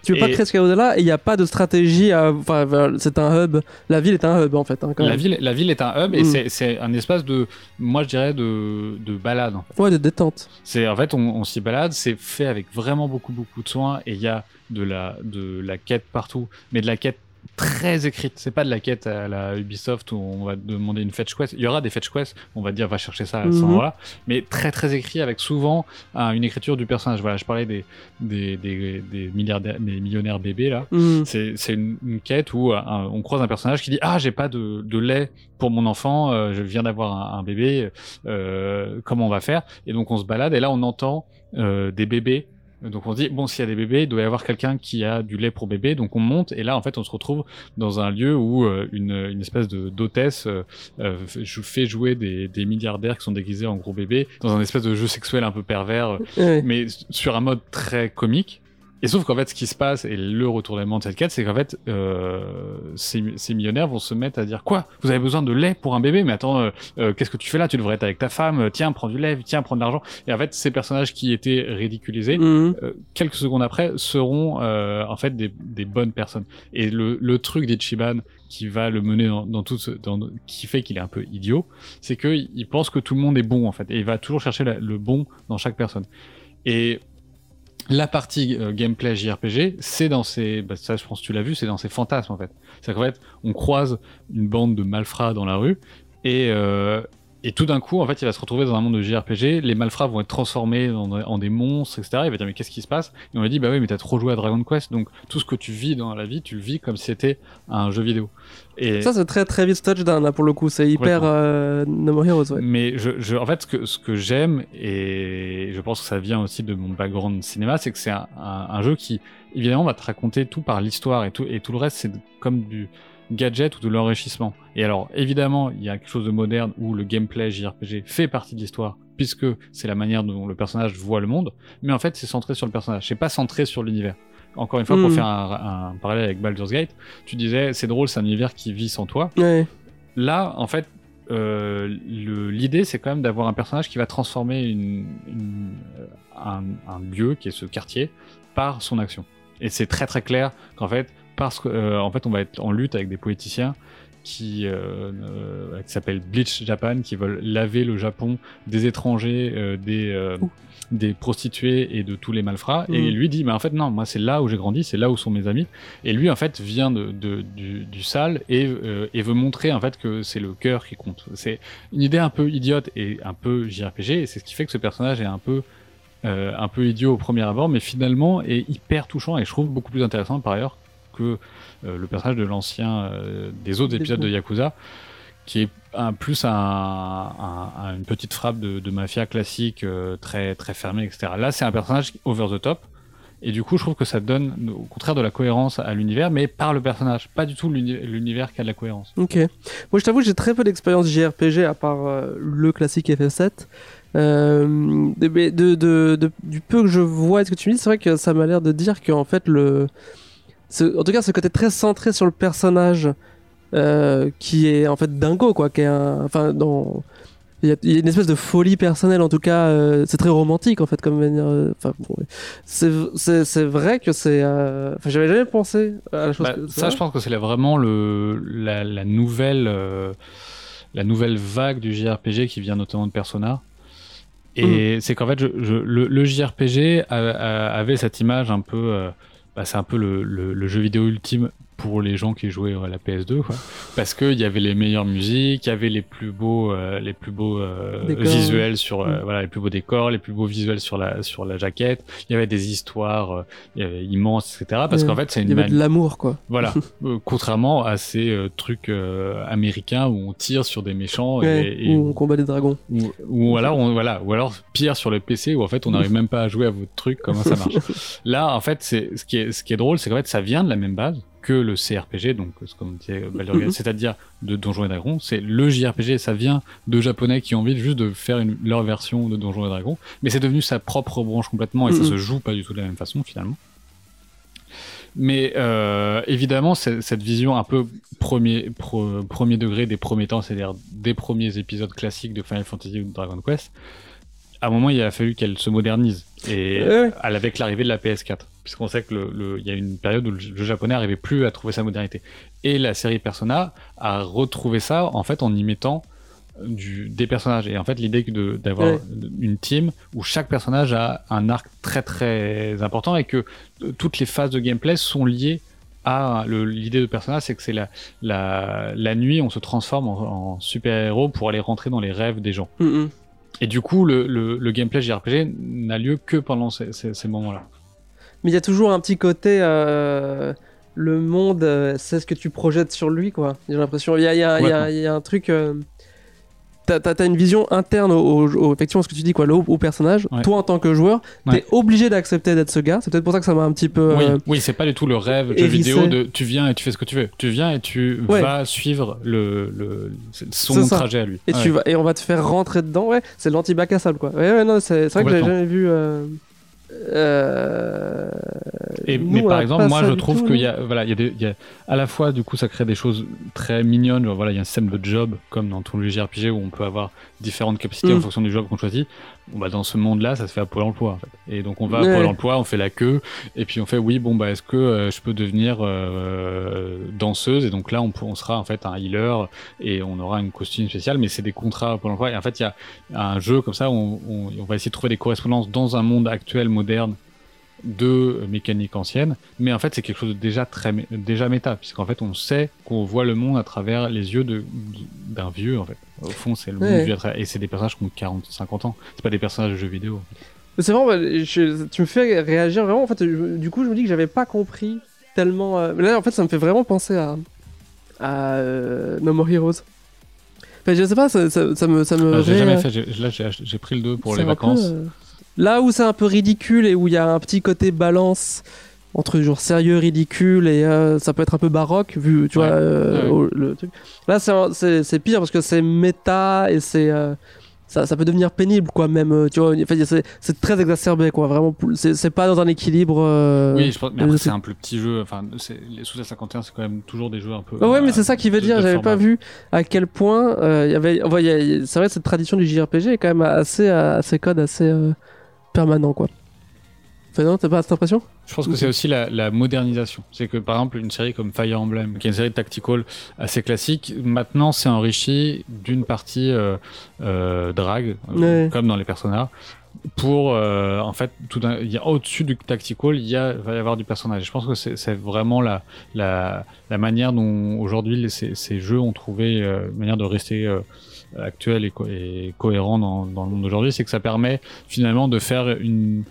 Tu veux pas créer ce chaos-là et il n'y a pas de stratégie. à- Enfin, c'est un hub. La ville est un hub, en fait. hein, quand La même. ville, la ville est un hub et Mm. c'est, un espace de, moi je dirais, de, de balade. En fait. Ouais, de détente. C'est en fait on, on s'y balade, c'est fait avec vraiment beaucoup beaucoup de soin et il y a de la de la quête partout, mais de la quête très écrite. C'est pas de la quête à la Ubisoft où on va demander une fetch quest. Il y aura des fetch quests, on va dire va chercher ça à ce moment-là, mais très très écrit avec souvent euh, une écriture du personnage. Voilà, je parlais des des des, des milliardaires, des millionnaires bébés là. Hmm. C'est c'est une, une quête où euh, un- on croise un personnage qui dit ah j'ai pas de, de lait pour mon enfant, euh, je viens d'avoir un, un bébé, euh, comment on va faire? Et donc on se balade et là on entend euh, des bébés. Donc on se dit bon s'il y a des bébés, il doit y avoir quelqu'un qui a du lait pour bébé. Donc on monte et là en fait on se retrouve dans un lieu où euh, une, une espèce de d'hôtesse euh, euh, fait- jou- fait jouer des, des milliardaires qui sont déguisés en gros bébés dans un espèce de jeu sexuel un peu pervers euh, Ouais. mais sur un mode très comique. Et sauf qu'en fait, ce qui se passe, et le retournement de cette quête, c'est qu'en fait, euh, ces, ces millionnaires vont se mettre à dire Quoi? Vous avez besoin de lait pour un bébé? Mais attends, euh, euh, qu'est-ce que tu fais là? Tu devrais être avec ta femme, euh, tiens, prends du lait, tiens, prends de l'argent. Et en fait, ces personnages qui étaient ridiculisés, Hmm. euh, quelques secondes après, seront euh, en fait des, des bonnes personnes. Et le, le truc d'Ichiban qui va le mener dans, dans tout ce, dans, qui fait qu'il est un peu idiot, c'est que il pense que tout le monde est bon en fait, et il va toujours chercher la- le bon dans chaque personne. Et la partie euh, gameplay JRPG, c'est dans ces, bah, ça je pense que tu l'as vu, c'est dans ces fantasmes en fait. C'est qu'en fait, on croise une bande de malfrats dans la rue et euh, et tout d'un coup, en fait, il va se retrouver dans un monde de JRPG. Les malfrats vont être transformés en, en des monstres, etc. Il va dire mais qu'est-ce qui se passe? Et on lui dit bah oui, mais t'as trop joué à Dragon Quest, donc tout ce que tu vis dans la vie, tu le vis comme si c'était un jeu vidéo. Et Ça, c'est très très vite touchdown là pour le coup. C'est hyper euh, No More Heroes. Ouais. Mais je, je, en fait, ce que, ce que j'aime, et je pense que ça vient aussi de mon background cinéma, c'est que c'est un, un, un jeu qui, évidemment, va te raconter tout par l'histoire et tout, et tout le reste, c'est comme du gadget ou de l'enrichissement. Et alors, évidemment, il y a quelque chose de moderne où le gameplay JRPG fait partie de l'histoire, puisque c'est la manière dont le personnage voit le monde, mais en fait, c'est centré sur le personnage, c'est pas centré sur l'univers. Encore une fois, pour Mm. faire un, un parallèle avec Baldur's Gate, tu disais, c'est drôle, c'est un univers qui vit sans toi, Ouais. là, en fait, euh, l'idée, c'est quand même d'avoir un personnage qui va transformer une, une- euh, un, un lieu, qui est ce quartier, par son action. Et c'est très très clair qu'en fait, parce que euh, en fait, on va être en lutte avec des poéticiens qui, euh, euh, qui s'appellent Bleach Japan, qui veulent laver le Japon des étrangers, euh, des, des prostituées et de tous les malfrats. Mhm. Et lui dit, mais en fait non, moi c'est là où j'ai grandi, c'est là où sont mes amis. Et lui en fait vient de, de- du, du sale et, et veut montrer en fait que c'est le cœur qui compte. C'est une idée un peu idiote et un peu JRPG, et c'est ce qui fait que ce personnage est un peu euh, un peu idiot au premier abord, mais finalement est hyper touchant et je trouve beaucoup plus intéressant par ailleurs que euh, le personnage de l'ancien euh, des autres Des épisodes de. Yakuza, qui est un, plus un, un- un- une petite frappe de, de mafia classique euh, très très fermée, etc. Là, c'est un personnage over the top. Et du coup, je trouve que ça donne, au contraire, de la cohérence à l'univers, mais par le personnage, pas du tout l'uni- l'univers qui a de la cohérence. Ok. Moi, je t'avoue, j'ai très peu d'expérience JRPG à part euh, le classique FF7. Euh, de- de, du peu que je vois et ce que tu me dis, c'est vrai que ça m'a l'air de dire qu'en fait, le, ce- en tout cas, ce côté très centré sur le personnage euh, qui est en fait dingo, quoi. Qui est un, enfin, dans. Il y, a, il y a une espèce de folie personnelle, en tout cas, euh, c'est très romantique en fait comme manière. euh, Enfin, bon, ouais. c'est vrai que c'est. euh, Enfin, j'avais jamais pensé à la chose. Bah, que- ça, je pense que c'est vraiment le, la, la nouvelle, la nouvelle vague du JRPG qui vient notamment de Persona. Et c'est qu'en fait, je, je- le, le JRPG a- a- avait cette image un peu, bah, c'est un peu le, jeu vidéo ultime pour les gens qui jouaient à la PS2, quoi. Parce qu'il y avait les meilleures musiques, il y avait les plus beaux, euh, les plus beaux euh, Décors. visuels sur, euh, Mm. voilà, les plus beaux décors, les plus beaux visuels sur la, sur la jaquette. Il y avait des histoires immenses, etc. Parce qu'en fait, c'est Il une y avait de l'amour, quoi. voilà, contrairement à ces trucs américains où on tire sur des méchants Ouais, et, et où on combat des dragons. ou, ou alors on, voilà, ou alors pire sur le PC où en fait on n'arrive même pas à jouer à votre truc, comment ça marche. Là, en fait, c'est ce qui est ce qui est drôle, c'est qu'en fait ça vient de la même base que le CRPG, donc ce qu'on disait euh, Baldur's Gate, Mhm. c'est-à-dire de Donjons et Dragons. C'est le JRPG, ça vient de japonais qui ont envie juste de faire une, leur version de Donjons et Dragons, mais c'est devenu sa propre branche complètement et ça Mhm. se joue pas du tout de la même façon finalement. Mais euh, évidemment, cette vision un peu premier, pro- premier degré des premiers temps, c'est-à-dire des premiers épisodes classiques de Final Fantasy ou de Dragon Quest, à un moment, il a fallu qu'elle se modernise. Et avec l'arrivée de la PS4. Puisqu'on sait que il y a une période où le jeu japonais n'arrivait plus à trouver sa modernité. Et la série Persona a retrouvé ça, en fait, en y mettant du, des personnages. Et en fait, l'idée d'avoir Ouais. une team où chaque personnage a un arc très très important et que euh, toutes les phases de gameplay sont liées à l'idée de personnage, c'est que c'est la, la, la nuit, on se transforme en, en super-héros pour aller rentrer dans les rêves des gens. Mm. Et du coup, le, le, le gameplay JRPG n'a lieu que pendant ces, ces, ces moments-là. Mais il y a toujours un petit côté. euh, le monde, euh, c'est ce que tu projettes sur lui, quoi. J'ai l'impression. Il y a, il y a- il y a- il y a un truc. euh, T'as une vision interne au, au- effectivement ce que tu dis quoi le- au, personnage Ouais. toi en tant que joueur Ouais. t'es obligé d'accepter d'être ce gars c'est peut-être pour ça que ça m'a un petit peu Oui, oui c'est pas du tout le rêve jeu vidéo de tu viens et tu fais ce que tu veux. Tu viens et tu vas suivre le, le, son trajet à lui. et tu vas et on va te faire rentrer dedans ouais c'est l'anti-bac à sable quoi ouais, ouais non c'est vrai que j'avais jamais vu euh, Et, nous, mais par exemple, moi je trouve qu'il y a, voilà, il y a, des, il y a à la fois du coup ça crée des choses très mignonnes. Genre, voilà, il y a un système de job comme dans tout le JRPG où on peut avoir différentes capacités Mm. en fonction du job qu'on choisit. Bon, bah, dans ce monde-là, ça se fait à Pôle Emploi en fait. Et donc on va à Pôle Emploi, on fait la queue et puis on fait oui bon bah est-ce que euh, je peux devenir euh, danseuse? Et donc là on, on sera en fait un healer et on aura une costume spéciale mais c'est des contrats à Pôle Emploi. Et en fait il y a un jeu comme ça où on, on, on va essayer de trouver des correspondances dans un monde actuel moderne de mécanique ancienne, mais en fait c'est quelque chose de déjà très déjà méta, puisqu'en fait on sait qu'on voit le monde à travers les yeux d'un vieux en fait. Au fond c'est le monde Ouais. vu à travers- et c'est des personnages qui ont 40, 50 ans. C'est pas des personnages de jeux vidéo. C'est vraiment, bah, je- tu me fais réagir vraiment. En fait, je- du coup, je me dis que j'avais pas compris tellement. euh, mais Là, en fait, ça me fait vraiment penser à, à euh, No More Heroes. Enfin, je sais pas, ça, ça, ça me, ça me. Ah, j'ai jamais fait. Là j'ai pris le 2 pour les peu, vacances. euh, Là où c'est un peu ridicule et où il y a un petit côté balance entre genre sérieux, ridicule et euh, ça peut être un peu baroque vu, tu Ouais. vois, euh, Ouais. le truc. Là, c'est pire parce que c'est méta et c'est. euh, ça, ça peut devenir pénible, quoi, même. Tu vois, c'est très exacerbé, quoi. Vraiment, c'est pas dans un équilibre. euh, Oui, je pense, mais après c'est- un plus petit jeu. Enfin, les sous 51 c'est quand même toujours des jeux un peu. Ah ouais, mais c'est ça qui veut dire. J'avais pas vu à quel point euh, il y avait. enfin, c'est vrai, cette tradition du JRPG est quand même assez, assez code, assez permanent, quoi. Enfin, non, t'as pas cette impression? Je pense que c'est aussi la, la modernisation. C'est que par exemple une série comme Fire Emblem, qui est une série de tactical assez classique, maintenant c'est enrichi d'une partie euh, euh, drague, euh, Ouais. comme dans les personnages. Pour euh, en fait, tout au-dessus du tactical, il y a, va y avoir du personnage. Je pense que c'est vraiment la, la, la manière dont aujourd'hui les- ces, ces jeux ont trouvé euh, une manière de rester euh, actuel et, co- et cohérent dans, dans le monde d'aujourd'hui, c'est que ça permet finalement de faire une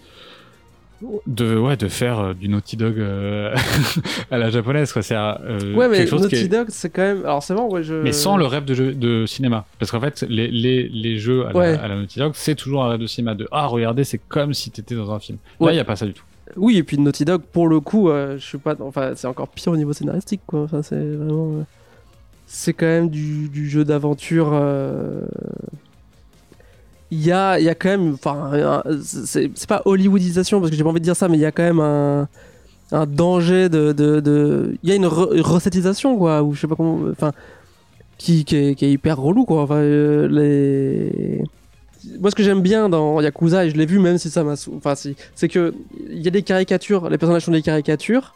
de ouais de faire euh, du Naughty Dog euh, à la japonaise quoi c'est euh, Ouais, mais quelque chose qui Naughty est- Dog, c'est quand même. Alors, c'est vrai, ouais, je. mais sans le rêve de, jeu, de cinéma parce qu'en fait les, les, les jeux à, Ouais. la, à la Naughty Dog c'est toujours un rêve de cinéma de ah regardez c'est comme si t'étais dans un film Ouais. là il y a pas ça du tout Oui, et puis Naughty Dog, pour le coup, je suis pas. Enfin, c'est encore pire au niveau scénaristique, quoi. Enfin, c'est vraiment. C'est quand même du, jeu d'aventure. euh, Il y, a, y a quand même. Enfin, c'est pas Hollywoodisation, parce que j'ai pas envie de dire ça, mais il y a quand même un. Danger de. Il y a une re- recettisation, quoi, ou je sais pas comment. Enfin. Qui, est, hyper relou, quoi. Enfin, euh, moi ce que j'aime bien dans Yakuza et je l'ai vu même si ça m'a enfin c'est que il y a des caricatures les personnages sont des caricatures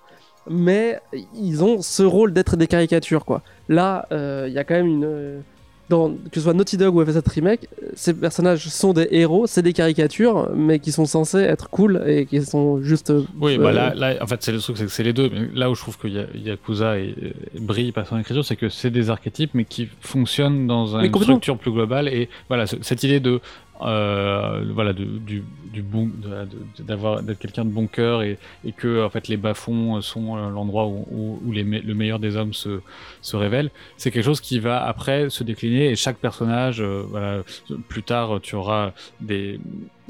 mais ils ont ce rôle d'être des caricatures quoi. Là euh, il y a quand même une euh, dans, que ce soit Naughty Dog ou FF7 Remake, ces personnages sont des héros, c'est des caricatures, mais qui sont censés être cool et qui sont juste. oui euh, bah là, là en fait c'est le truc c'est que c'est les deux. Mais là où je trouve que Ya- Yakuza et, et brille par son écriture c'est que c'est des archétypes mais qui fonctionnent dans une structure plus globale. Et voilà ce- cette idée de euh, voilà de, du bon d'avoir d'être quelqu'un de bon cœur et, que en les bas-fonds sont euh, l'endroit où, les le meilleur des hommes se se révèle c'est quelque chose qui va après se décliner et chaque personnage euh, voilà plus tard tu auras des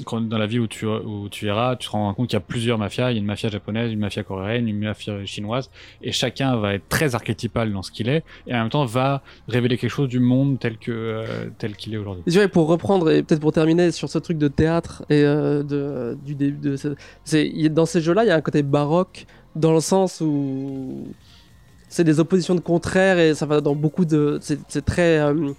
dans la ville où tu, où tu te rends compte qu'il y a plusieurs mafias. Il y a une mafia japonaise, une mafia coréenne, une mafia chinoise, et chacun va être très archétypal dans ce qu'il est, et en même temps va révéler quelque chose du monde tel que euh, tel qu'il est aujourd'hui. Dirais, pour reprendre et peut-être pour terminer sur ce truc de théâtre et euh, de, du début de dans ces jeux-là il y a un côté baroque dans le sens où c'est des oppositions de contraires et ça va dans beaucoup de c'est très euh,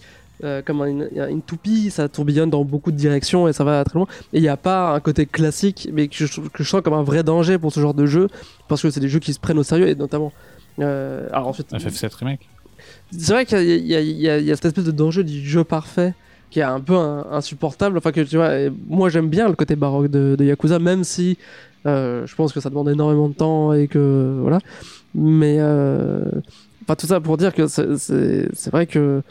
euh, comme une, une toupie ça tourbillonne dans beaucoup de directions et ça va très loin et il n'y a pas un côté classique mais que je, que je sens comme un vrai danger pour ce genre de jeu parce que c'est des jeux qui se prennent au sérieux et notamment euh, alors ensuite FF7 remake. c'est vrai qu'il y, a- y y y cette espèce de danger du jeu parfait qui est un peu insupportable. Enfin, que tu vois, moi j'aime bien le côté baroque de, de Yakuza, même si euh, je pense que ça demande énormément de temps et que voilà. Mais euh, enfin, tout ça pour dire que c'est- vrai que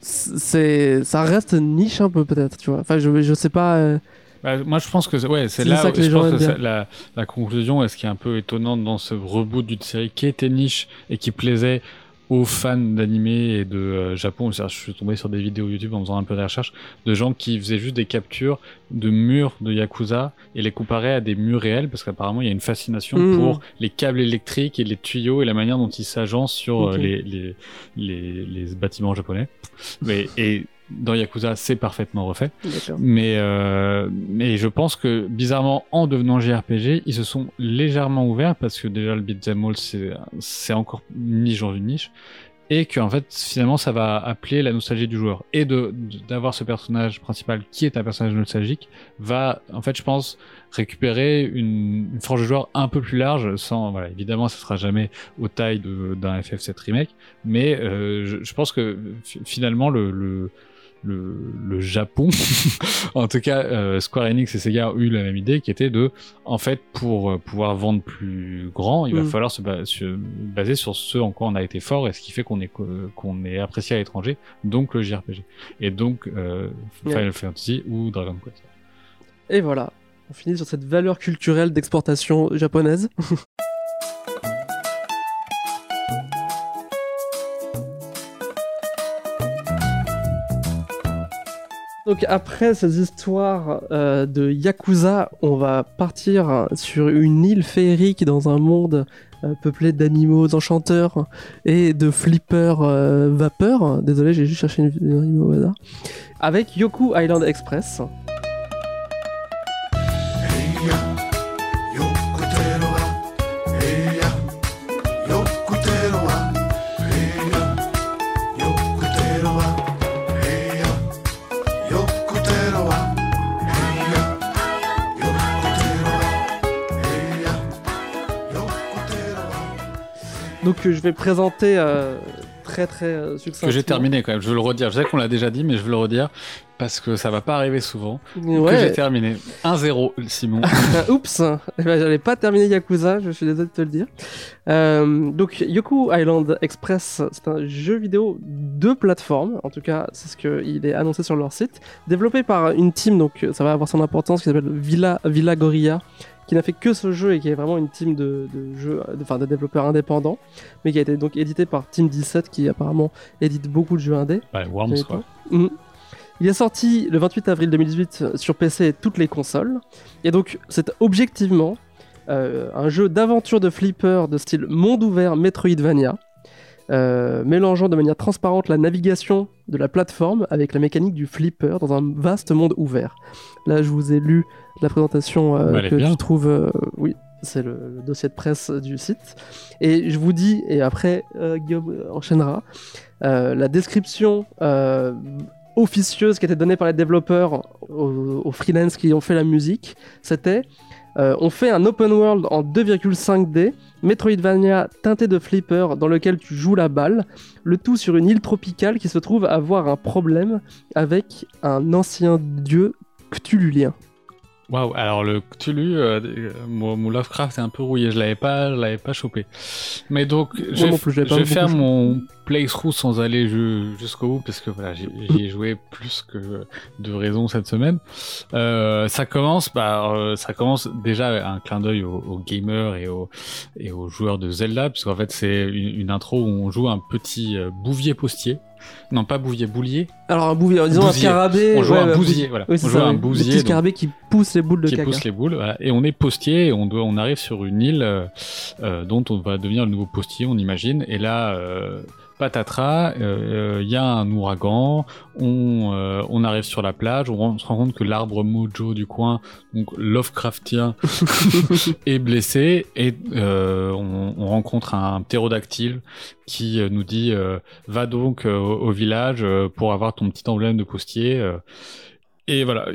c'est ça reste niche un peu peut-être, tu vois. Enfin, je, je sais pas. euh, Bah, moi, je pense que c'est- ouais, c'est là ça que les je gens pense que la, la conclusion, et ce qui est un peu étonnant dans ce reboot d'une série qui était niche et qui plaisait aux fans d'animé et de euh, Japon. Je suis tombé sur des vidéos YouTube en faisant un peu de recherche de gens qui faisaient juste des captures de murs de Yakuza et les comparaient à des murs réels parce qu'apparemment il y a une fascination Mhm. pour les câbles électriques et les tuyaux et la manière dont ils s'agencent sur euh, les, les, les, les bâtiments japonais. Mais, et dans Yakuza, c'est parfaitement refait. Mais, euh, mais je pense que bizarrement, en devenant JRPG, ils se sont légèrement ouverts parce que déjà le beat'em all c'est encore une niche dans une niche. Et que en fait finalement ça va appeler la nostalgie du joueur. Et de de- d'avoir ce personnage principal qui est un personnage nostalgique va en fait je pense récupérer une, une frange de joueurs un peu plus large sans voilà évidemment ça sera jamais aux tailles d'un FF7 remake. Mais euh, je, je pense que fi- finalement le, le le, le Japon, en tout cas euh, Square Enix et Sega ont eu la même idée qui était de, en fait, pour euh, pouvoir vendre plus grand, il va Mm. falloir se, ba- se baser sur ce en quoi on a été fort et ce qui fait qu'on est qu'on est apprécié à l'étranger, donc le JRPG et donc euh, Final. Fantasy ou Dragon Quest. Et voilà, on finit sur cette valeur culturelle d'exportation japonaise. Donc après ces histoires euh, de Yakuza, on va partir sur une île féerique dans un monde euh, peuplé d'animaux enchanteurs et de flippers euh, vapeur. Désolé, j'ai juste cherché une, une au hasard. Avec Yoku Island Express. Donc euh, je vais présenter euh, très très euh, succinctement. Que j'ai terminé quand même, je veux le redire. Je sais qu'on l'a déjà dit, mais je veux le redire parce que ça va pas arriver souvent. Que j'ai Ouais. terminé. 1-0, Simon. Oups, Eh ben, j'allais pas terminer Yakuza, je suis désolé de te le dire. Euh, donc Yoku Island Express, c'est un jeu vidéo de plateforme, en tout cas c'est ce qu'il est annoncé sur leur site, développé par une team, donc ça va avoir son importance, qui s'appelle Villa, Villa Gorilla, qui n'a fait que ce jeu et qui est vraiment une team de, de jeux, de- enfin de développeurs indépendants, mais qui a été donc édité par Team 17, qui apparemment édite beaucoup de jeux indés. Ouais, Worms, quoi. Mhm. Il est sorti le 28 avril 2018 sur PC et toutes les consoles. Et donc, c'est objectivement euh, un jeu d'aventure de flipper de style monde ouvert Metroidvania, euh, mélangeant de manière transparente la navigation de la plateforme avec la mécanique du flipper dans un vaste monde ouvert. Là, je vous ai lu la présentation euh, Bah, que bien. tu trouves. euh, oui, c'est le, le dossier de presse du site. Et je vous dis, et après Guillaume enchaînera, la description officieuse qui a été donnée par les développeurs aux, aux freelance qui ont fait la musique, c'était euh, on fait un open world en 2,5D, Metroidvania teinté de flipper dans lequel tu joues la balle, le tout sur une île tropicale qui se trouve avoir un problème avec un ancien dieu cthululien. Waouh, alors le Cthulhu, euh, euh, mon, mon Lovecraft est un peu rouillé, je l'avais pas, je l'avais pas chopé. Mais donc, je vais, non plus, je vais faire mon playthrough sans aller ju- jusqu'au bout, parce que voilà, j'y ai joué plus que de raison cette semaine. Euh, ça commence, bah, euh, ça commence déjà un clin d'œil aux, aux gamers et aux, et aux joueurs de Zelda, puisqu'en fait c'est une, une intro où on joue un petit euh, bouvier postier. Non, pas bouvier, boulier. Alors un bouvier, disons Bousier. un scarabée. On joue ouais, un ouais, bousier, voilà. Oui, On joue ça, un bousier, petit scarabée qui pousse les boules de qui caca. pousse les boules, voilà. et on est postier, et on, doit, on arrive sur une île euh, euh, dont on va devenir le nouveau postier, on imagine, et là, euh, patatras, euh, il y a un ouragan, on, euh, on arrive sur la plage, on, se rend compte que l'arbre mojo du coin, donc Lovecraftien, est blessé, et euh, on, on rencontre un ptérodactyle qui euh, nous dit euh, va donc euh, au, au village euh, pour avoir ton petit emblème de postier. Euh, et voilà,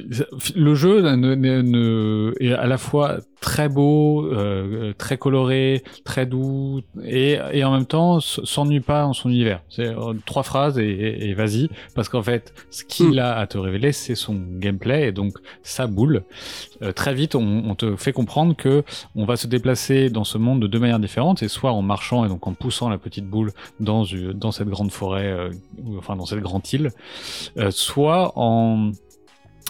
le jeu ne, ne- ne- est à la fois très beau, euh, très coloré, très doux, et, et en même temps s'ennuie pas en son univers. C'est euh, trois phrases et, et- et vas-y, parce qu'en fait, ce qu'il a à te révéler, c'est son gameplay et donc sa boule. Euh, très vite, on, on te fait comprendre que on va se déplacer dans ce monde de deux manières différentes, c'est soit en marchant et donc en poussant la petite boule dans, une- dans cette grande forêt, euh, enfin dans cette grande île, euh, soit en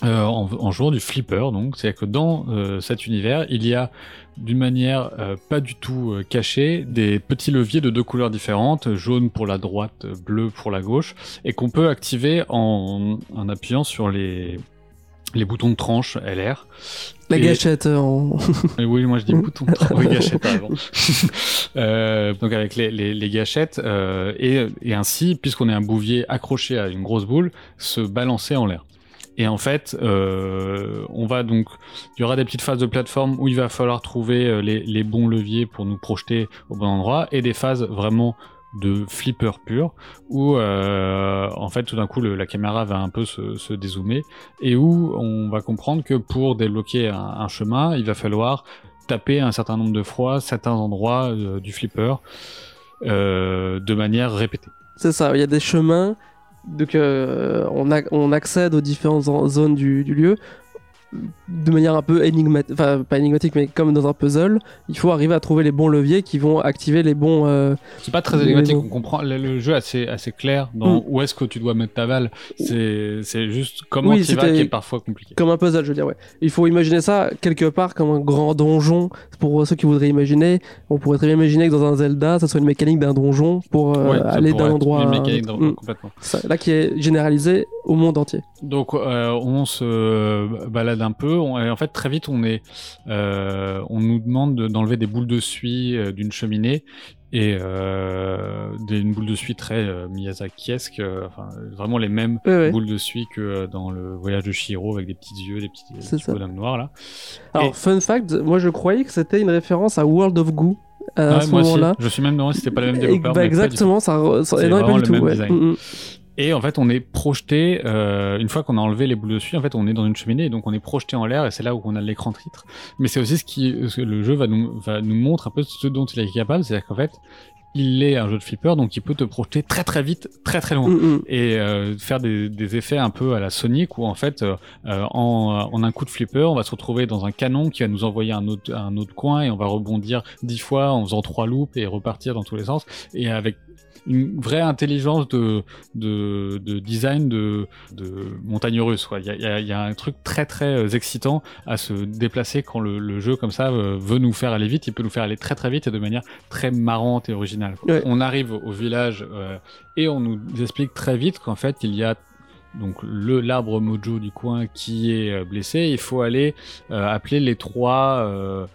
euh, en, en jouant du flipper. Donc, c'est que dans euh, cet univers, il y a d'une manière euh, pas du tout euh, cachée des petits leviers de deux couleurs différentes, jaune pour la droite, bleu pour la gauche, et qu'on peut activer en, en appuyant sur les les boutons de tranche LR. La Et- gâchette euh, en. Oui, moi je dis bouton de tranche. Oui, gâchette, pardon. Euh, donc avec les, les, les gâchettes, euh, et, et ainsi, puisqu'on est un bouvier accroché à une grosse boule, se balancer en l'air. Et en fait, euh, on va donc, il y aura des petites phases de plateforme où il va falloir trouver euh, les, bons leviers pour nous projeter au bon endroit, et des phases vraiment de flipper pur, où euh, en fait tout d'un coup la caméra va un peu se, dézoomer, et où on va comprendre que pour débloquer un, un chemin, il va falloir taper un certain nombre de fois certains endroits euh, du flipper euh, de manière répétée. C'est ça, il y a des chemins, donc euh, on, accède aux différentes en- zones du lieu de manière un peu énigmatique, enfin pas énigmatique, mais comme dans un puzzle, il faut arriver à trouver les bons leviers qui vont activer les bons. euh, C'est pas très énigmatique, on comprend le, le jeu est assez, assez clair dans Mm. où est-ce que tu dois mettre ta balle. C'est juste comment Oui, tu vas qui est parfois compliqué. comme un puzzle, je veux dire, ouais. Il faut imaginer ça quelque part comme un grand donjon. Pour ceux qui voudraient imaginer, on pourrait très bien imaginer que dans un Zelda, ça soit une mécanique d'un donjon pour euh, Ouais, aller d'un endroit Une un mécanique dans- Mm. complètement. Ça, là qui est généralisé au monde entier. Donc euh, on se balade un peu. On- et en fait très vite on est, euh, on nous demande de- d'enlever des boules de suie euh, d'une cheminée et euh, des, une boule de suie très euh, Miyazakiesque, euh, enfin vraiment les mêmes Ouais, ouais. boules de suie que dans le voyage de Shiro avec des petits yeux, des petits, bonhommes noirs là. Alors, Et- fun fact, moi je croyais que c'était une référence à World of Goo à ce moment-là. Je suis même demandé si c'était pas le même développeur. bah, exactement, ça, ça non, pas du le tout. même ouais. design. Mm. Et en fait, on est projeté, euh, une fois qu'on a enlevé les boules de suie, en fait, on est dans une cheminée, et donc on est projeté en l'air, et c'est là où on a l'écran titre. Mais c'est aussi ce qui, ce que le jeu va nous, va nous montre un peu ce dont il est capable, c'est-à-dire qu'en fait, il est un jeu de flipper, donc il peut te projeter très très vite, très très loin. Mm, mm. Et euh, faire des, des effets un peu à la Sonic où en fait euh, euh, en, en un coup de flipper on va se retrouver dans un canon qui va nous envoyer un autre, un autre coin et on va rebondir dix fois en faisant trois loops et repartir dans tous les sens et avec une vraie intelligence de, de, de design de, de montagne russe. Il y a, y y un truc très très euh, excitant à se déplacer quand le, le jeu comme ça euh, veut nous faire aller vite. Il peut nous faire aller très très vite et de manière très marrante et originale. Ouais. On arrive au, village euh, et on nous explique très vite qu'en fait il y a donc le l'arbre mojo du coin qui est blessé. Il faut aller euh, appeler les trois euh,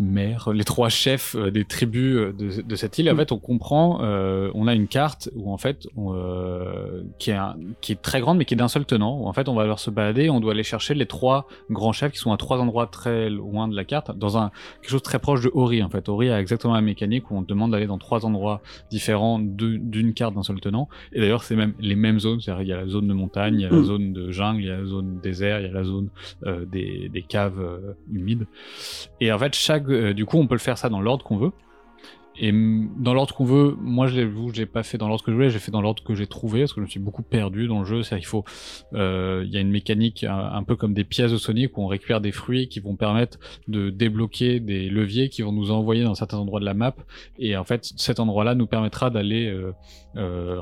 maires, les trois chefs euh, des tribus euh, de, de cette île. En Mm. fait, on comprend, euh, on a une carte où en fait, on, euh, qui, est un- qui est très grande mais qui est d'un seul tenant. Où, en fait, on va leur se balader, on doit aller chercher les trois grands chefs qui sont à trois endroits très loin de la carte, dans un quelque chose très proche de Ori. En fait, Ori a exactement la mécanique où on demande d'aller dans trois endroits différents d'une carte d'un seul tenant. Et d'ailleurs, c'est même les mêmes zones. C'est-à-dire, il y a la zone de montagne, il y a la Mm. zone de jungle, il y a la zone désert, il y a la zone euh, des, des caves humides. Et en fait, chaque, euh, du coup, on peut le faire ça dans l'ordre qu'on veut. Et dans l'ordre qu'on veut, moi je l'ai vu, j'ai pas fait dans l'ordre que je voulais, j'ai fait dans l'ordre que j'ai trouvé parce que je me suis beaucoup perdu dans le jeu. C'est-à-dire qu'il faut, euh, il y a une mécanique un, peu comme des pièces de Sonic où on récupère des fruits qui vont permettre de débloquer des leviers qui vont nous envoyer dans certains endroits de la map. Et en fait, cet endroit-là nous permettra d'aller euh,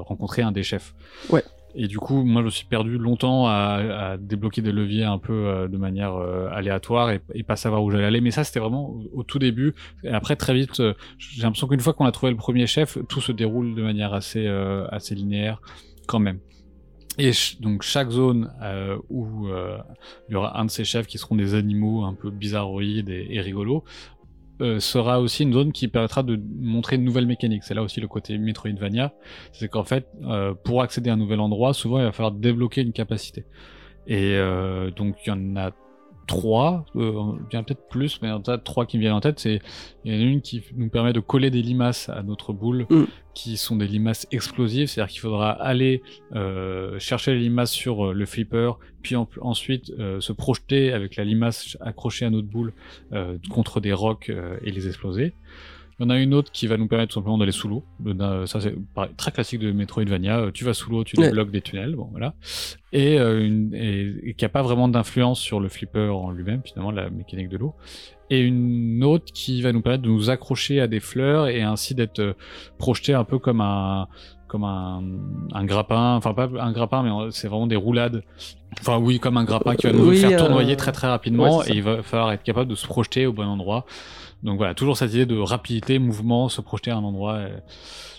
rencontrer un des chefs. Ouais. Et du coup, moi, je me suis perdu longtemps à, débloquer des leviers un peu euh, de manière euh, aléatoire et, pas savoir où j'allais aller. Mais ça, c'était vraiment au, tout début. Et après, très vite, euh, j'ai l'impression qu'une fois qu'on a trouvé le premier chef, tout se déroule de manière assez, assez linéaire quand même. Et donc chaque zone où il y aura un de ces chefs qui seront des animaux un peu bizarroïdes et rigolos, euh, sera aussi une zone qui permettra de montrer une nouvelle mécanique. C'est là aussi le côté Metroidvania, c'est qu'en fait, euh, pour accéder à un nouvel endroit, souvent il va falloir débloquer une capacité. Et euh, donc il y en a trois, euh, il y en a peut-être plus, mais en tout cas trois qui me viennent en tête. C'est il y en a une qui nous permet de coller des limaces à notre boule, Mm. qui sont des limaces explosives, c'est-à-dire qu'il faudra aller euh, chercher les limaces sur euh, le flipper, puis en- ensuite euh, se projeter avec la limace accrochée à notre boule euh, contre des rocs euh, et les exploser. Il y en a une autre qui va nous permettre tout simplement d'aller sous l'eau. Le- d'un- Ça, c'est très classique de Metroidvania. Euh, Tu vas sous l'eau, tu Ouais. débloques des tunnels, bon voilà. Et, euh, une, et, et qui a pas vraiment d'influence sur le flipper en lui-même, finalement, la mécanique de l'eau. Et une autre qui va nous permettre de nous accrocher à des fleurs et ainsi d'être euh, projeté un peu comme un comme un, un grappin, enfin pas un grappin, mais euh, c'est vraiment des roulades. Enfin oui, comme un grappin qui va nous Oui, faire euh, tournoyer très très rapidement ouais, et il va falloir être capable de se projeter au bon endroit. Donc voilà, toujours cette idée de rapidité, mouvement, se projeter à un endroit. et-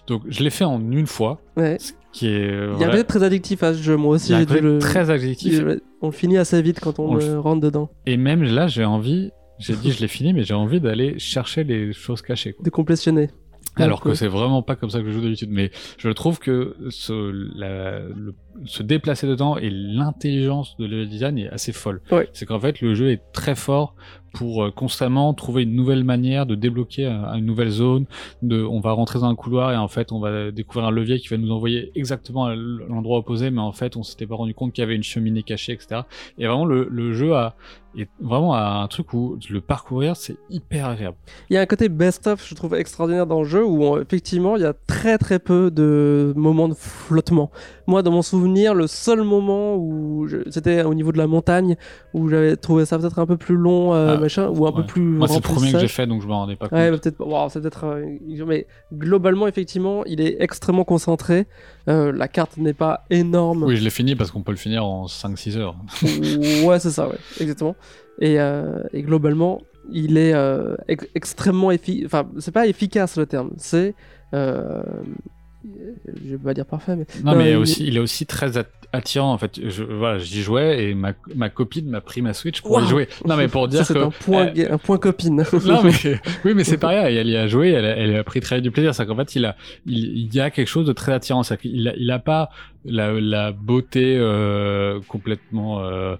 Donc je l'ai fait en une fois, Ouais. ce qui est euh, Il y a voilà, très addictif à ce jeu, moi aussi il y a un le. très addictif. il- On le finit assez vite quand on, On le euh, rentre dedans. Et même là, j'ai envie, j'ai dit je l'ai fini, mais j'ai envie d'aller chercher les choses cachées. quoi. De complétionner. Alors que c'est vraiment pas comme ça que je joue d'habitude, mais je trouve que ce, la- le- se déplacer dedans et l'intelligence de level design est assez folle. Ouais. C'est qu'en fait le jeu est très fort pour euh, constamment trouver une nouvelle manière de débloquer euh, une nouvelle zone. De, on va rentrer dans un couloir et en fait on va découvrir un levier qui va nous envoyer exactement à l'endroit opposé, mais en fait on s'était pas rendu compte qu'il y avait une cheminée cachée, etc. Et vraiment le, le jeu a est vraiment un truc où le parcourir c'est hyper agréable. Il y a un côté best-of, je trouve, extraordinaire dans le jeu où on- effectivement il y a très très peu de moments de flottement. Moi, dans mon souvenir, le seul moment où c'était au niveau de la montagne où j'avais trouvé ça peut-être un peu plus long, euh, Ah, machin, ou un peu plus. Moi c'est le premier que j'ai fait donc je m'en rendais pas compte. Ouais, peut-être. Wow, c'est peut-être. euh, mais globalement, effectivement, il est extrêmement concentré. Euh, la carte n'est pas énorme. Oui, je l'ai fini parce qu'on peut le finir en 5-6 heures. ouais, c'est ça, ouais, exactement. Et, euh, et globalement, il est euh, ex- extrêmement efficace. Enfin, c'est pas efficace le terme, c'est. Je vais pas dire parfait, mais. Non, Non, mais il- aussi, il est aussi très attirant en fait. Je, voilà, j'y jouais et ma, ma copine m'a pris ma Switch pour y jouer. Non, mais pour dire Ça, que. un point, un point copine. non mais oui mais c'est rien elle y a joué elle a, elle a pris très du plaisir c'est qu'en fait il a il, y a quelque chose de très attirant c'est qu'il a, il a pas la, la beauté euh, complètement euh,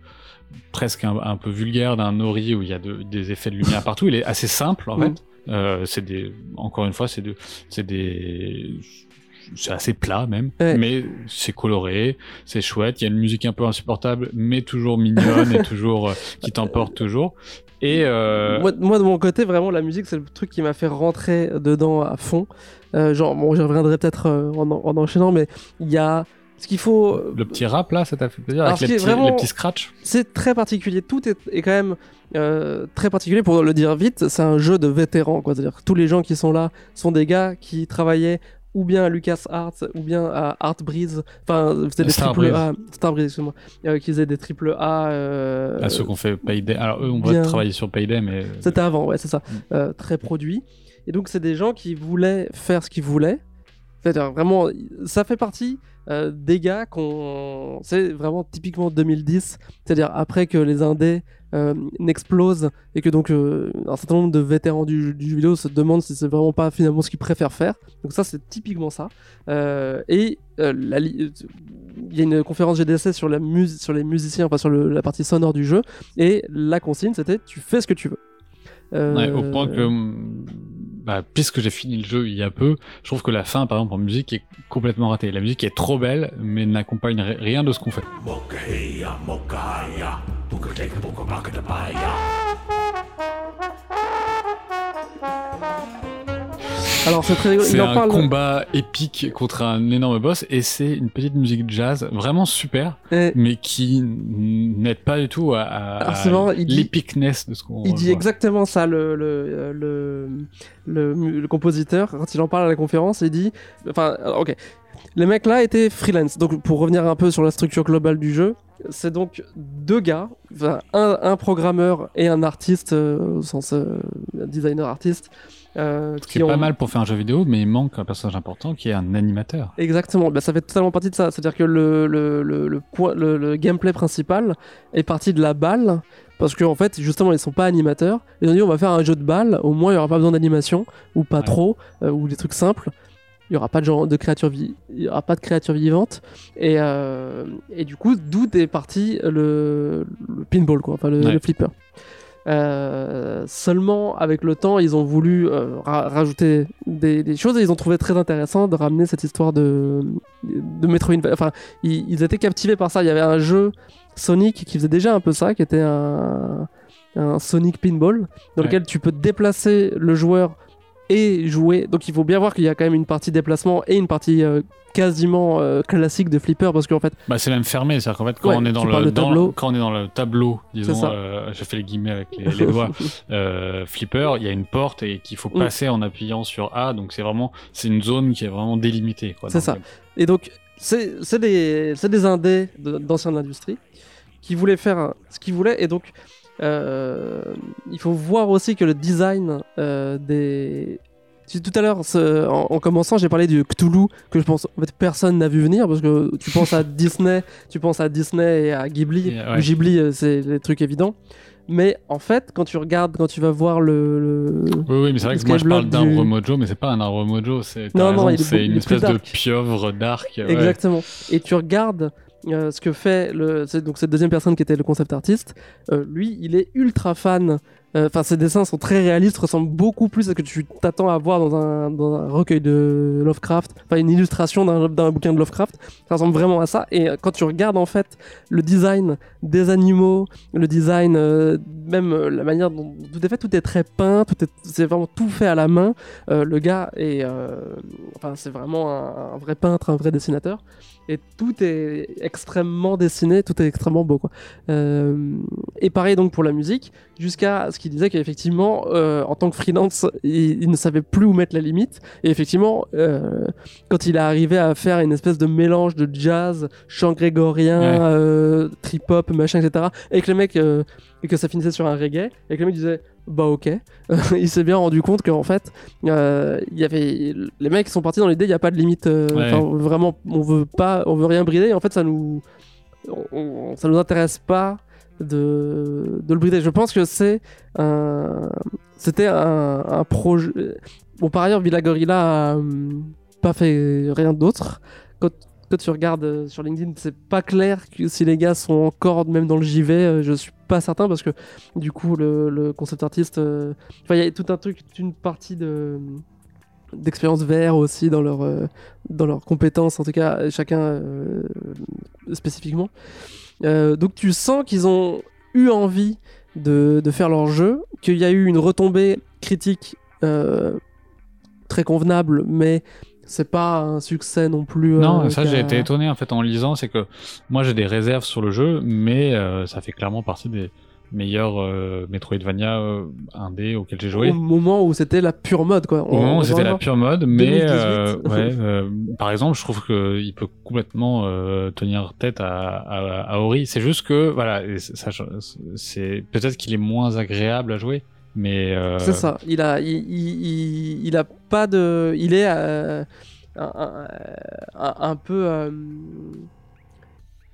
presque un, un peu vulgaire d'un Ori où il y a de- des effets de lumière partout il est assez simple en Mm. fait euh, c'est des encore une fois c'est de c'est des c'est assez plat même, Ouais. mais c'est coloré, c'est chouette. Il y a une musique un peu insupportable, mais toujours mignonne et toujours euh, qui t'emporte toujours. Et euh, Moi, moi, de mon côté, vraiment, la musique, c'est le truc qui m'a fait rentrer dedans à fond. Euh, genre, bon, j'y reviendrai peut-être euh, en, en- en enchaînant, mais il y a ce qu'il faut. le petit rap là, ça t'a fait plaisir Alors, avec les qui est petits, vraiment- les petits scratchs. C'est très particulier. Tout est, est quand même euh, très particulier. Pour le dire vite, c'est un jeu de vétérans. quoi. C'est-à-dire tous les gens qui sont là sont des gars qui travaillaient ou bien à LucasArts ou bien à Art Breeze. Enfin, faisaient des triple A. Starbreeze, excuse-moi. Euh, qui faisaient des triple A. euh, À ceux qu'on fait Payday. Alors eux, on bien. va travailler sur Payday, mais C'était avant, ouais, c'est ça. Mm. Euh, très produit. Et donc, c'est des gens qui voulaient faire ce qu'ils voulaient. C'est-à-dire, vraiment, ça fait partie euh, des gars qu'on. C'est vraiment typiquement 2010. C'est-à-dire, après que les indés euh, n'explosent et que donc euh, un certain nombre de vétérans du, du jeu vidéo se demandent si c'est vraiment pas finalement ce qu'ils préfèrent faire. Donc, ça, c'est typiquement ça. Euh, et il y a une conférence GDC sur, la mus- sur les musiciens, enfin sur le- la partie sonore du jeu. Et la consigne, c'était tu fais ce que tu veux. Ouais, au point que, bah, puisque j'ai fini le jeu il y a peu, je trouve que la fin, par exemple, en musique, est complètement ratée. La musique est trop belle, mais n'accompagne ri- rien de ce qu'on fait. Alors c'est très. C'est un parle. combat épique contre un énorme boss, et c'est une petite musique jazz vraiment super, Et mais qui n'aide pas du tout à, l'épicness de ce qu'on il dit exactement ça, le, le, le, le, compositeur, quand il en parle à la conférence, il dit. Enfin, ok. Les mecs là étaient freelance. Donc pour revenir un peu sur la structure globale du jeu, c'est donc deux gars, un, un programmeur et un artiste, euh, au sens euh, designer artiste. Euh, Ce qui ont... pas mal pour faire un jeu vidéo, mais il manque un personnage important qui est un animateur. Exactement, bah, ça fait totalement partie de ça. C'est-à-dire que le, le, le, le, gameplay principal est parti de la balle, parce qu'en fait, justement, ils sont pas animateurs. Ils ont dit on va faire un jeu de balle, au moins il y aura pas besoin d'animation, ou pas Ouais. trop, euh, ou des trucs simples. Il y aura pas de genre de créatures vi- il y aura pas de créatures vivantes et, euh, et du coup d'où est parti le, le pinball quoi enfin le, Ouais. le flipper euh, seulement avec le temps, ils ont voulu euh, ra- rajouter des, des choses et ils ont trouvé très intéressant de ramener cette histoire de, de Metroidvania. Enfin, ils, ils étaient captivés par ça. Il y avait un jeu Sonic qui faisait déjà un peu ça, qui était un, un Sonic Pinball, dans Ouais. lequel tu peux déplacer le joueur et jouer. Donc il faut bien voir qu'il y a quand même une partie déplacement et une partie euh, quasiment euh, classique de flipper parce qu'en fait, Bah, c'est même fermé, c'est-à-dire qu'en fait, quand Ouais, on est dans le dans- tableau. quand on est dans le tableau, disons, euh, je fais les guillemets avec les, les doigts, euh, flipper, il y a une porte et qu'il faut Mm. passer en appuyant sur A, donc c'est vraiment, c'est une zone qui est vraiment délimitée. C'est ça. Et donc, c'est c'est des, c'est des indés d'anciens de l'industrie qui voulaient faire ce qu'ils voulaient. Et donc, il faut voir aussi que le design euh, des. Tout à l'heure, en, en commençant, j'ai parlé du Cthulhu que je pense en fait personne n'a vu venir parce que tu penses à Disney, tu penses à Disney et à Ghibli. Ouais. Ghibli, euh, c'est les trucs évidents. Mais en fait, quand tu regardes, quand tu vas voir le, le- Oui, oui, mais c'est vrai que moi je parle d'arbre du- mojo, mais c'est pas un arbre mojo, c'est une espèce de pieuvre dark. ouais. Exactement. Et tu regardes euh, ce que fait donc cette deuxième personne qui était le concept artiste. euh, lui, il est ultra fan. euh, Enfin, ses dessins sont très réalistes, ressemblent beaucoup plus à ce que tu t'attends à voir dans un, recueil de Lovecraft. Enfin, une illustration d'un bouquin de Lovecraft. Ça ressemble vraiment à ça. Et quand tu regardes en fait le design des animaux, le design, même la manière dont tout est fait, tout est très peint, tout est, c'est vraiment tout fait à la main. Le gars est, enfin, c'est vraiment un vrai peintre, un vrai dessinateur et tout est extrêmement dessiné, tout est extrêmement beau quoi. Euh, et pareil donc pour la musique, jusqu'à ce qu'il disait qu'effectivement euh, en tant que freelance, il, il ne savait plus où mettre la limite. Et effectivement, euh, quand il est arrivé à faire une espèce de mélange de jazz, chant grégorien, Ouais. euh, trip hop, machin, etc. Et que les mecs euh, et que ça finissait sur un reggae, et que le mec disait bah ok. il s'est bien rendu compte qu'en fait, euh, il y avait les mecs sont partis dans l'idée il n'y a pas de limite. euh, Ouais. vraiment, on veut pas, on veut rien brider. Et en fait, ça nous, on- ça nous intéresse pas de, de le brider. Je pense que c'est un, c'était un, un projet. Bon, par ailleurs, Villa Gorilla a hum, pas fait rien d'autre. Quand, tu regardes euh, sur LinkedIn, c'est pas clair que si les gars sont encore même dans le JV. euh, Je suis pas certain parce que du coup, le, concept artiste, euh, il y a tout un truc, une partie de d'expérience VR aussi dans leur dans leurs compétences en tout cas chacun spécifiquement. Donc tu sens qu'ils ont eu envie de, de faire leur jeu, qu'il y a eu une retombée critique très convenable, mais c'est pas un succès non plus. Non, euh, ça j'ai été étonné en fait en lisant, c'est que moi j'ai des réserves sur le jeu, mais euh, ça fait clairement partie des meilleurs euh, Metroidvania euh, indés auxquels j'ai joué. Au moment où c'était la pure mode quoi. Au moment où c'était la pure mode, mais 2018. euh, ouais, euh, par exemple, je trouve que il peut complètement euh, tenir tête à, à, à Ori. C'est juste que voilà, c'est peut-être qu'il est moins agréable à jouer, mais euh, C'est ça. Il a, il, il, a pas de, il est euh, un, un- peu euh,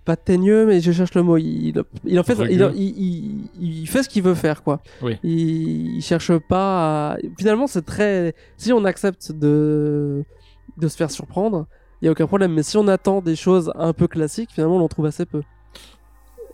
pas teigneux, mais je cherche le mot. Il, il en fait, il, fait ce qu'il veut faire, quoi. Oui. Il, il cherche pas. À... Finalement, c'est très. Si on accepte de de se faire surprendre, il y a aucun problème. Mais si on attend des choses un peu classiques, finalement, on en trouve assez peu.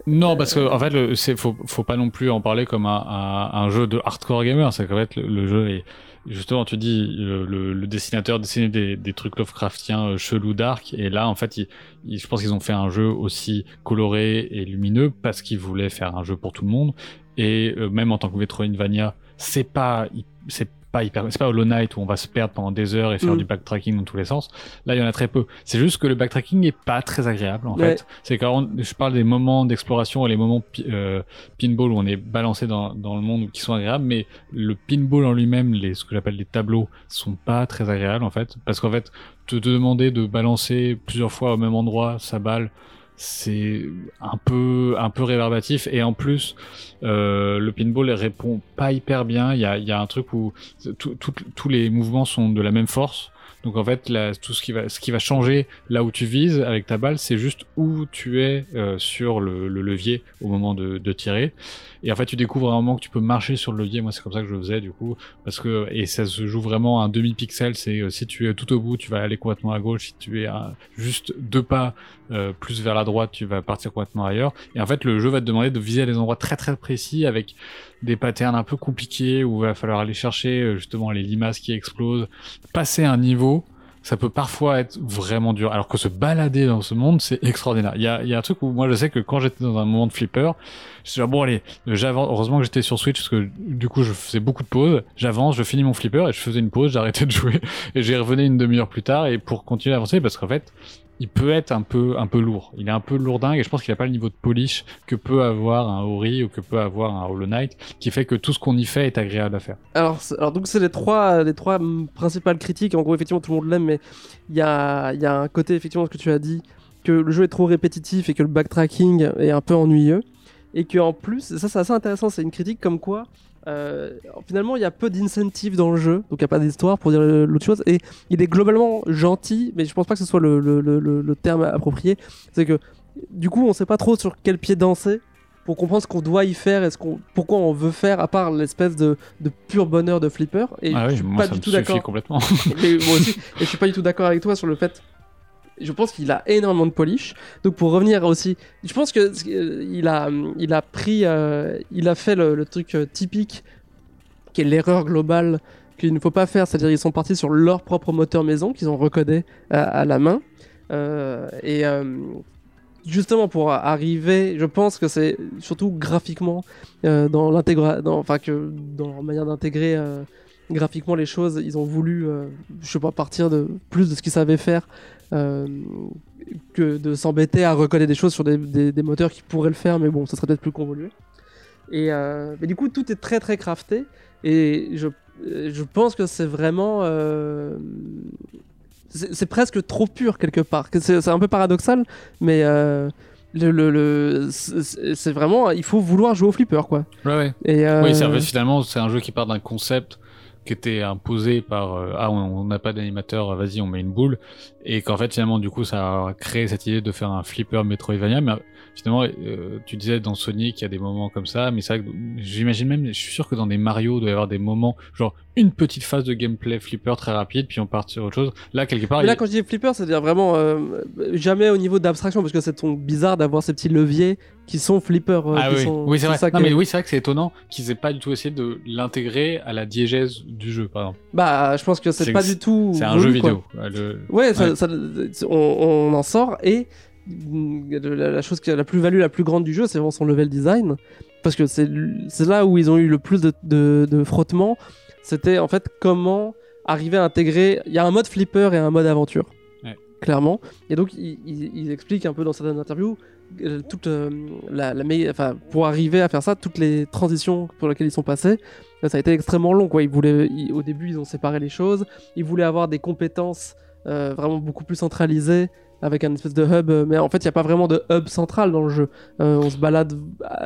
Non, parce que en fait, le, faut, faut pas non plus en parler comme un, jeu de hardcore gamer. C'est qu'en fait, le, jeu est justement, tu dis, le, dessinateur dessinait des, trucs Lovecraftiens euh, chelous dark, et là, en fait, je pense qu'ils ont fait un jeu aussi coloré et lumineux parce qu'ils voulaient faire un jeu pour tout le monde. Et euh, même en tant que Metroidvania, c'est pas, pas hyper, c'est pas Hollow Knight où on va se perdre pendant des heures et faire Mm. du backtracking dans tous les sens. Là, il y en a très peu. C'est juste que le backtracking est pas très agréable en Ouais. fait. C'est quand on- je parle des moments d'exploration et les moments pi- euh, pinball où on est balancé dans, dans le monde qui sont agréables, mais le pinball en lui-même, les, ce que j'appelle les tableaux, sont pas très agréables en fait. Parce qu'en fait, te demander de balancer plusieurs fois au même endroit sa balle, c'est un peu un peu réverbatif et en plus euh, le pinball répond pas hyper bien. Il y a, y a un truc où tous les mouvements sont de la même force donc en fait là, tout ce qui va changer là où tu vises avec ta balle c'est juste où tu es euh, sur le, le levier au moment de, de tirer. Et en fait tu découvres à un moment que tu peux marcher sur le levier. Moi c'est comme ça que je faisais du coup. Parce que et ça se joue vraiment à un demi pixel c'est euh, si tu es tout au bout tu vas aller complètement à gauche. Si tu es à juste deux pas euh, plus vers la droite tu vas partir complètement ailleurs. Et en fait le jeu va te demander de viser à des endroits très très précis avec des patterns un peu compliqués où il va falloir aller chercher euh, justement les limaces qui explosent passer un niveau ça peut parfois être vraiment dur. Alors que se balader dans ce monde, c'est extraordinaire. Il y a, y a un truc où moi je sais que quand j'étais dans un moment de flipper, je suis genre, bon allez, j'avance. Heureusement que j'étais sur Switch parce que du coup je faisais beaucoup de pauses. J'avance, je finis mon flipper et je faisais une pause, j'arrêtais de jouer et j'y revenais une demi-heure plus tard et pour continuer à avancer parce qu'en fait, il peut être un peu, lourd. Il est un peu lourdingue et je pense qu'il a pas le niveau de polish que peut avoir un Ori ou que peut avoir un Hollow Knight qui fait que tout ce qu'on y fait est agréable à faire. Alors, donc c'est les trois, les principales critiques. En gros, effectivement, tout le monde l'aime, mais il y a, un côté, effectivement, ce que tu as dit, que le jeu est trop répétitif et que le backtracking est un peu ennuyeux. Et que en plus, ça c'est assez intéressant, c'est une critique comme quoi, euh, finalement, il y a peu d'incentives dans le jeu, donc il n'y a pas d'histoire pour dire l'autre chose. Et il est globalement gentil, mais je pense pas que ce soit le, le- le- le- le terme approprié. C'est que du coup, on sait pas trop sur quel pied danser pour comprendre ce qu'on doit y faire et ce qu'on, pourquoi on veut faire, à part l'espèce de, de pur bonheur de flipper. Et ah je oui, suis moi pas ça du me tout d'accord. complètement. Mais moi aussi, et je suis pas du tout d'accord avec toi sur le fait. Je pense qu'il a énormément de polish. Donc pour revenir aussi, je pense que euh, il a, il a pris, euh, il a fait le, truc euh, typique, qui est l'erreur globale qu'il ne faut pas faire, c'est-à-dire ils sont partis sur leur propre moteur maison qu'ils ont recodé à, la main. Et justement pour arriver, je pense que c'est surtout graphiquement dans l'intégra, dans- enfin que dans leur manière d'intégrer graphiquement les choses, ils ont voulu, je sais pas, partir de plus de ce qu'ils savaient faire euh, que de s'embêter à recoder des choses sur des, des- des moteurs qui pourraient le faire, mais bon, ça serait peut-être plus convolué. Et euh, mais du coup, tout est très très crafté et je, je pense que c'est vraiment euh, c'est presque trop pur quelque part. C'est un peu paradoxal, mais le, le, le- c'est vraiment il faut vouloir jouer au flipper quoi. Ouais, ouais. Et euh, Oui, c'est finalement, c'est un jeu qui part d'un concept qui était imposé par euh, ah on n'a pas d'animateur vas-y on met une boule. Et qu'en fait finalement du coup ça a créé cette idée de faire un flipper Metroidvania mais finalement euh, tu disais dans Sonic il y a des moments comme ça mais c'est vrai que j'imagine même je suis sûr que dans des Mario il doit y avoir des moments genre une petite phase de gameplay flipper très rapide, puis on part sur autre chose. Là, quelque part, Mais là, il- quand je dis flipper, c'est-à-dire vraiment euh, jamais au niveau d'abstraction, parce que c'est bizarre d'avoir ces petits leviers qui sont flippers. euh, Ah qui oui, sont- oui c'est vrai. ça Non, que- mais oui, c'est vrai que c'est étonnant qu'ils aient pas du tout essayé de l'intégrer à la diégèse du jeu, par exemple. Bah, je pense que c'est pas du tout. C'est un jeu vidéo. Ouais, le- Ouais, ça- Ouais. ça- on, on en sort et la, chose qui a la plus-value la plus grande du jeu, c'est vraiment son level design. Parce que c'est là où ils ont eu le plus de, de, de frottement. C'était en fait comment arriver à intégrer. Il y a un mode flipper et un mode aventure. Ouais. Clairement. Et donc, ils, ils- ils expliquent un peu dans certaines interviews euh, toute euh, la, la meille- enfin, pour arriver à faire ça, toutes les transitions pour lesquelles ils sont passés, euh, ça a été extrêmement long. Quoi. Ils voulaient, ils- au début, ils ont séparé les choses. Ils voulaient avoir des compétences euh, vraiment beaucoup plus centralisées avec un espèce de hub. euh, Mais en fait, il n'y a pas vraiment de hub central dans le jeu. Euh, on se balade.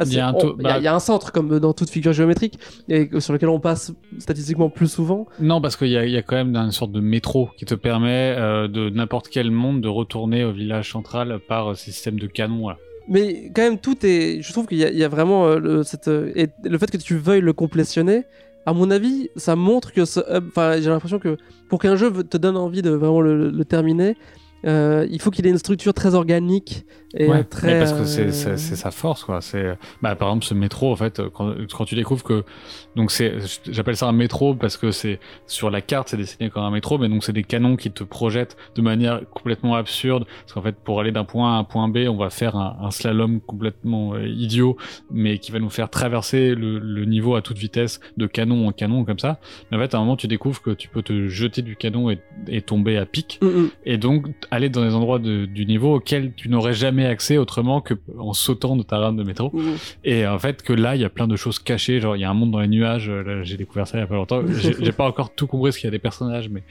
Il y on- y bah- il y a un centre comme dans toute figure géométrique et sur lequel on passe statistiquement plus souvent. Non, parce qu'il y, a- il y a quand même une sorte de métro qui te permet euh, de n'importe quel monde de retourner au village central par ces systèmes de canons. Là. Mais quand même, tout est. Je trouve qu'il y, a- il y a vraiment euh, le, cette, euh, et le fait que tu veuilles le complétionner. À mon avis, ça montre que ce hub. Enfin, j'ai l'impression que pour qu'un jeu te donne envie de vraiment le, le terminer, euh, il faut qu'il ait une structure très organique et Ouais, euh, très. mais parce que euh, c'est sa force, quoi. C'est, bah, par exemple, ce métro, en fait, quand, quand tu découvres que, donc c'est, j'appelle ça un métro parce que c'est sur la carte, c'est dessiné comme un métro, mais donc c'est des canons qui te projettent de manière complètement absurde. Parce qu'en fait, pour aller d'un point A à un point B, on va faire un, un slalom complètement euh, idiot, mais qui va nous faire traverser le, le niveau à toute vitesse de canon en canon comme ça. Mais en fait, à un moment, tu découvres que tu peux te jeter du canon et, et tomber à pic Mm, mm. et donc aller dans des endroits de- du niveau auxquels tu n'aurais jamais accès autrement que en sautant de ta rame de métro. Mm. Et en fait que là, il y a plein de choses cachées, genre il y a un monde dans les nuages, euh, j'ai découvert ça il y a pas longtemps. J'ai pas encore tout compris ce qu'il y a des personnages, mais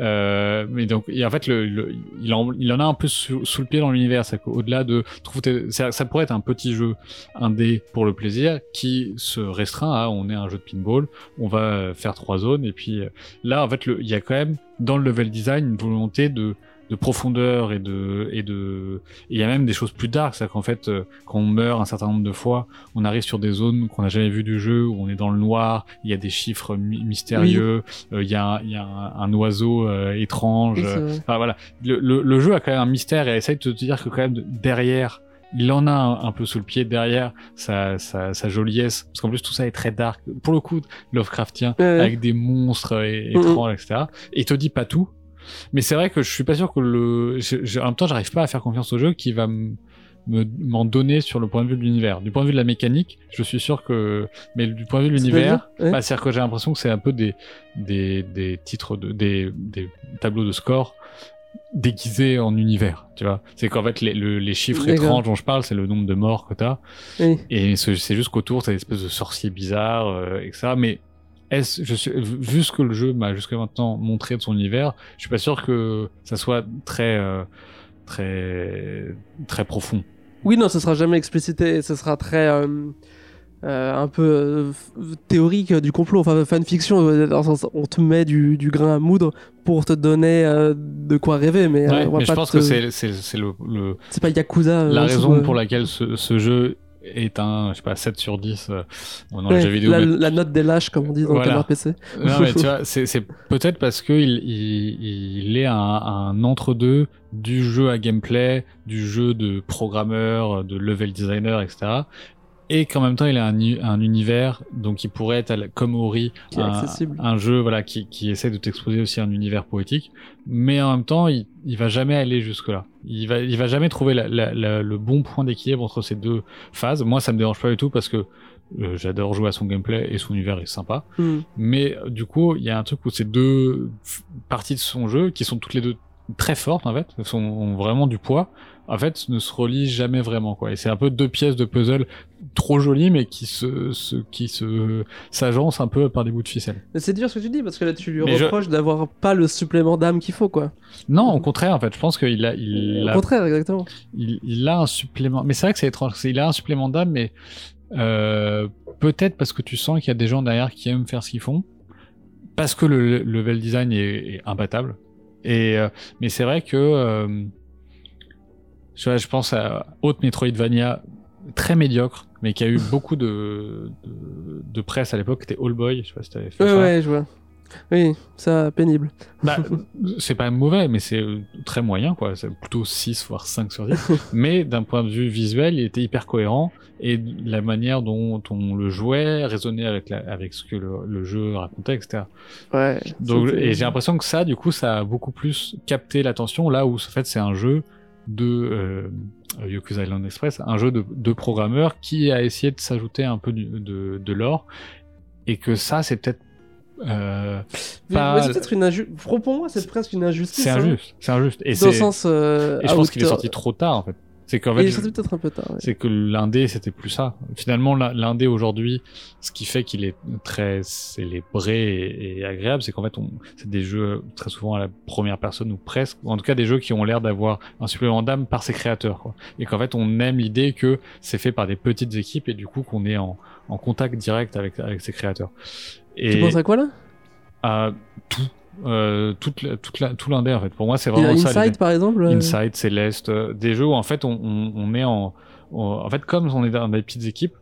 euh, mais donc en fait il, en, en a un peu sous, le pied dans l'univers, c'est qu'au-delà de trouve ça, pourrait être un petit jeu indé pour le plaisir qui se restreint à on est un jeu de pinball, on va faire trois zones et puis euh, là en fait il y a quand même dans le level design une volonté de de profondeur et de et de il y a même des choses plus dark c'est qu'en fait euh, quand on meurt un certain nombre de fois on arrive sur des zones qu'on n'a jamais vues du jeu où on est dans le noir il y a des chiffres mystérieux euh, il y a un, il y a un, un oiseau euh, étrange enfin voilà. Le, le, le jeu a quand même un mystère et essaye de te dire que quand même derrière il en a un, un peu sous le pied derrière sa, sa, sa joliesse parce qu'en plus tout ça est très dark. Pour le coup Lovecraftien Ouais, avec des monstres et- étranges etc et il te dit pas tout mais c'est vrai que je suis pas sûr que le je- je- en même temps j'arrive pas à faire confiance au jeu qui va me m'en donner sur le point de vue de l'univers du point de vue de la mécanique je suis sûr que mais du point de vue de l'univers Ouais. bah, c'est-à-dire que j'ai l'impression que c'est un peu des, des, des titres, de, des, des tableaux de score déguisés en univers, tu vois. C'est qu'en fait, les, le- les chiffres étranges dont je parle, c'est le nombre de morts que t'as. Oui. Et c'est juste qu'autour, t'as des espèces de sorciers bizarres, euh, etc. Mais est-ce, je suis, vu ce que le jeu m'a jusqu'à maintenant montré de son univers, je suis pas sûr que ça soit très, euh, très, très profond. Oui, non, ce sera jamais explicité. Ce sera très. euh, euh, un peu théorique du complot, enfin fanfiction, dans le sens, on te met du, du grain à moudre pour te donner de quoi rêver, mais, Ouais, on va mais je pense te- que c'est, c'est, c'est le, le, c'est pas Yakuza. la raison pour laquelle ce, ce jeu est un, je sais pas, 7 sur 10 euh, dans Ouais, vidéo. la, mais- la note des lâches, comme on dit dans Voilà. le PC. Non, mais tu vois, c'est, peut-être parce que il, il, il est un, un entre-deux du jeu à gameplay, du jeu de programmeur, de level designer, etc. Et qu'en même temps, il a un, un univers, donc il pourrait être comme Ori, un, jeu voilà qui, qui essaie de t'exposer aussi un univers poétique, mais en même temps, il, il va jamais aller jusque là. Il va, il va jamais trouver la, la- la- le bon point d'équilibre entre ces deux phases. Moi, ça me dérange pas du tout parce que euh, j'adore jouer à son gameplay et son univers est sympa. Hmm. Mais euh, du coup, il y a un truc où ces deux parties de son jeu, qui sont toutes les deux très fortes en fait, sont ont vraiment du poids, en fait, ne se relient jamais vraiment quoi. Et c'est un peu deux pièces de puzzle trop jolies, mais qui se, se qui se s'agencent un peu par des bouts de ficelle. Mais c'est dur ce que tu dis parce que là tu lui Mais je- reproches d'avoir pas le supplément d'âme qu'il faut quoi. Non, au contraire, en fait, je pense qu'il a, il Au a, contraire, exactement. il, il a un supplément. Mais c'est vrai que c'est étrange. Il a un supplément d'âme, mais euh, peut-être parce que tu sens qu'il y a des gens derrière qui aiment faire ce qu'ils font, parce que le, le level design est, est imbattable. Et euh, mais c'est vrai que euh, je, je pense à autre Metroidvania très médiocre, mais qui a eu beaucoup de, de, de presse à l'époque. C'était All Boy. Je sais pas si t'avais fait Ouais, ça. ouais, je vois. Oui, ça pénible. Bah, c'est pas mauvais, mais c'est euh, très moyen, quoi. C'est plutôt 6 voire 5 sur 10. mais d'un point de vue visuel, il était hyper cohérent et la manière dont on le jouait résonnait avec, la, avec ce que le, le jeu racontait, etc. Ouais. Donc, et j'ai l'impression que ça, du coup, ça a beaucoup plus capté l'attention là où, en fait, c'est un jeu de euh, Yoku's Island Express, un jeu de, de programmeurs qui a essayé de s'ajouter un peu de, de l'or et que ça, c'est peut-être euh, pas- c'est peut-être une injustice. Pour moi, c'est presque une injustice. c'est hein. injuste, c'est injuste. Et Dans le c'est sens. euh, et je pense qu'il est sorti trop tard en fait. C'est qu'en fait, il est je- sorti peut-être un peu tard. ouais. c'est que l'indé c'était plus ça. Finalement, l'in- l'indé aujourd'hui, ce qui fait qu'il est très célébré et, et agréable, c'est qu'en fait, on, c'est des jeux très souvent à la première personne ou presque, ou en tout cas des jeux qui ont l'air d'avoir un supplément d'âme par ses créateurs. Quoi. Et qu'en fait, on aime l'idée que c'est fait par des petites équipes et du coup qu'on est en, en contact direct avec avec ses créateurs. Et Tu penses à quoi là? à tout. Euh, toute la- toute la- tout l'indé en fait pour moi c'est vraiment ça. Inside par exemple euh, Inside, Céleste, euh, des jeux où en fait on, on, on est en, en fait comme on est dans des petites équipes,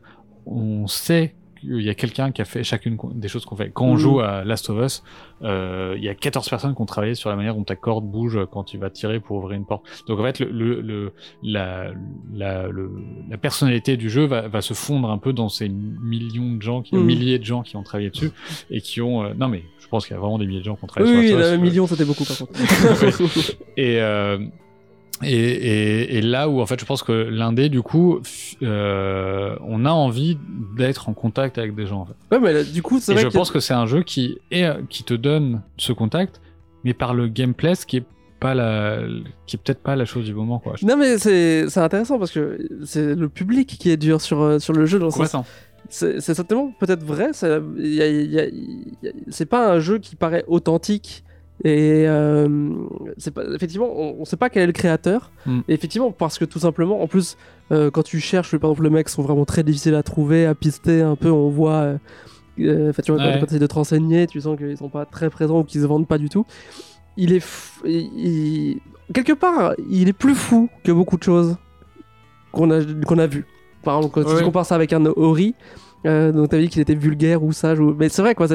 on sait qu'il y a quelqu'un qui a fait chacune des choses qu'on fait. Quand on Mhm. joue à Last of Us, euh, il y a 14 personnes qui ont travaillé sur la manière dont ta corde bouge quand tu vas tirer pour ouvrir une porte. Donc en fait le, le, le- la, la, le- la personnalité du jeu va, va se fondre un peu dans ces millions de gens, qui, Mhm. milliers de gens qui ont travaillé dessus et qui ont euh, non mais je pense qu'il y a vraiment des milliers de gens qui ont travaillé Oui, oui, sur Last of un Us. million c'était beaucoup par contre. Et, euh, et, et, et là où en fait je pense que l'indé du coup euh, on a envie d'être en contact avec des gens en fait. ouais, mais là, du coup, c'est Et vrai je pense que c'est un jeu qui est qui te donne ce contact mais par le gameplay ce qui est pas la qui est peut-être pas la chose du moment quoi. Non, mais c'est intéressant parce que c'est le public qui est dur sur, euh, sur le jeu. Dans le. C'est certainement peut-être vrai. C'est pas un jeu qui paraît authentique. Et euh, pas, effectivement, on, on sait pas quel est le créateur. Mm. Et effectivement, parce que tout simplement, en plus, euh, quand tu cherches, par exemple, les mecs sont vraiment très difficiles à trouver, à pister un peu. On voit, euh, euh, tu vois, quand Ouais. quand tu de te renseigner, tu sens qu'ils sont pas très présents ou qu'ils se vendent pas du tout. Il est, f- il- il- quelque part, il est plus fou que beaucoup de choses qu'on a, qu'on a vues. Par exemple, quand Ouais. tu compares ça avec un Ori, euh, donc t'as dit qu'il était vulgaire ou sage, ou... mais c'est vrai quoi.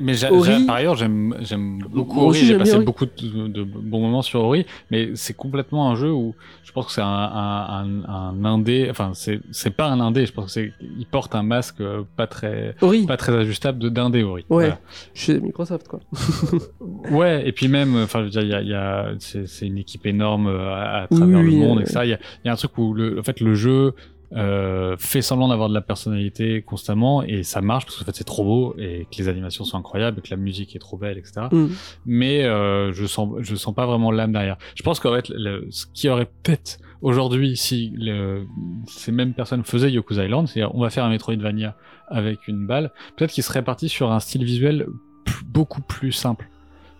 Mais Ori- par ailleurs, j'aime beaucoup Ori. J'ai passé Ori. beaucoup de, de bons moments sur Ori, mais c'est complètement un jeu où je pense que c'est un, un, un, un indé. Enfin, c'est pas un indé. Je pense que c'est il porte un masque euh, pas très Ori, pas très ajustable de d'indé Ori. Ouais. Voilà. chez Microsoft quoi. Ouais. Et puis même, enfin, je veux dire, il y a, il y a c'est une équipe énorme euh, à, à travers Oui, le monde, euh, etc. Il y a, il y a un truc où le, en fait, le jeu euh, fait semblant d'avoir de la personnalité constamment et ça marche parce que en fait c'est trop beau et que les animations sont incroyables et que la musique est trop belle etc Mm. mais euh, je sens je sens pas vraiment l'âme derrière. Je pense qu'en fait le- ce qui aurait peut-être aujourd'hui si le- ces mêmes personnes faisaient Yoku's Island c'est-à-dire on va faire un Metroidvania avec une balle peut-être qu'ils seraient partis sur un style visuel beaucoup plus simple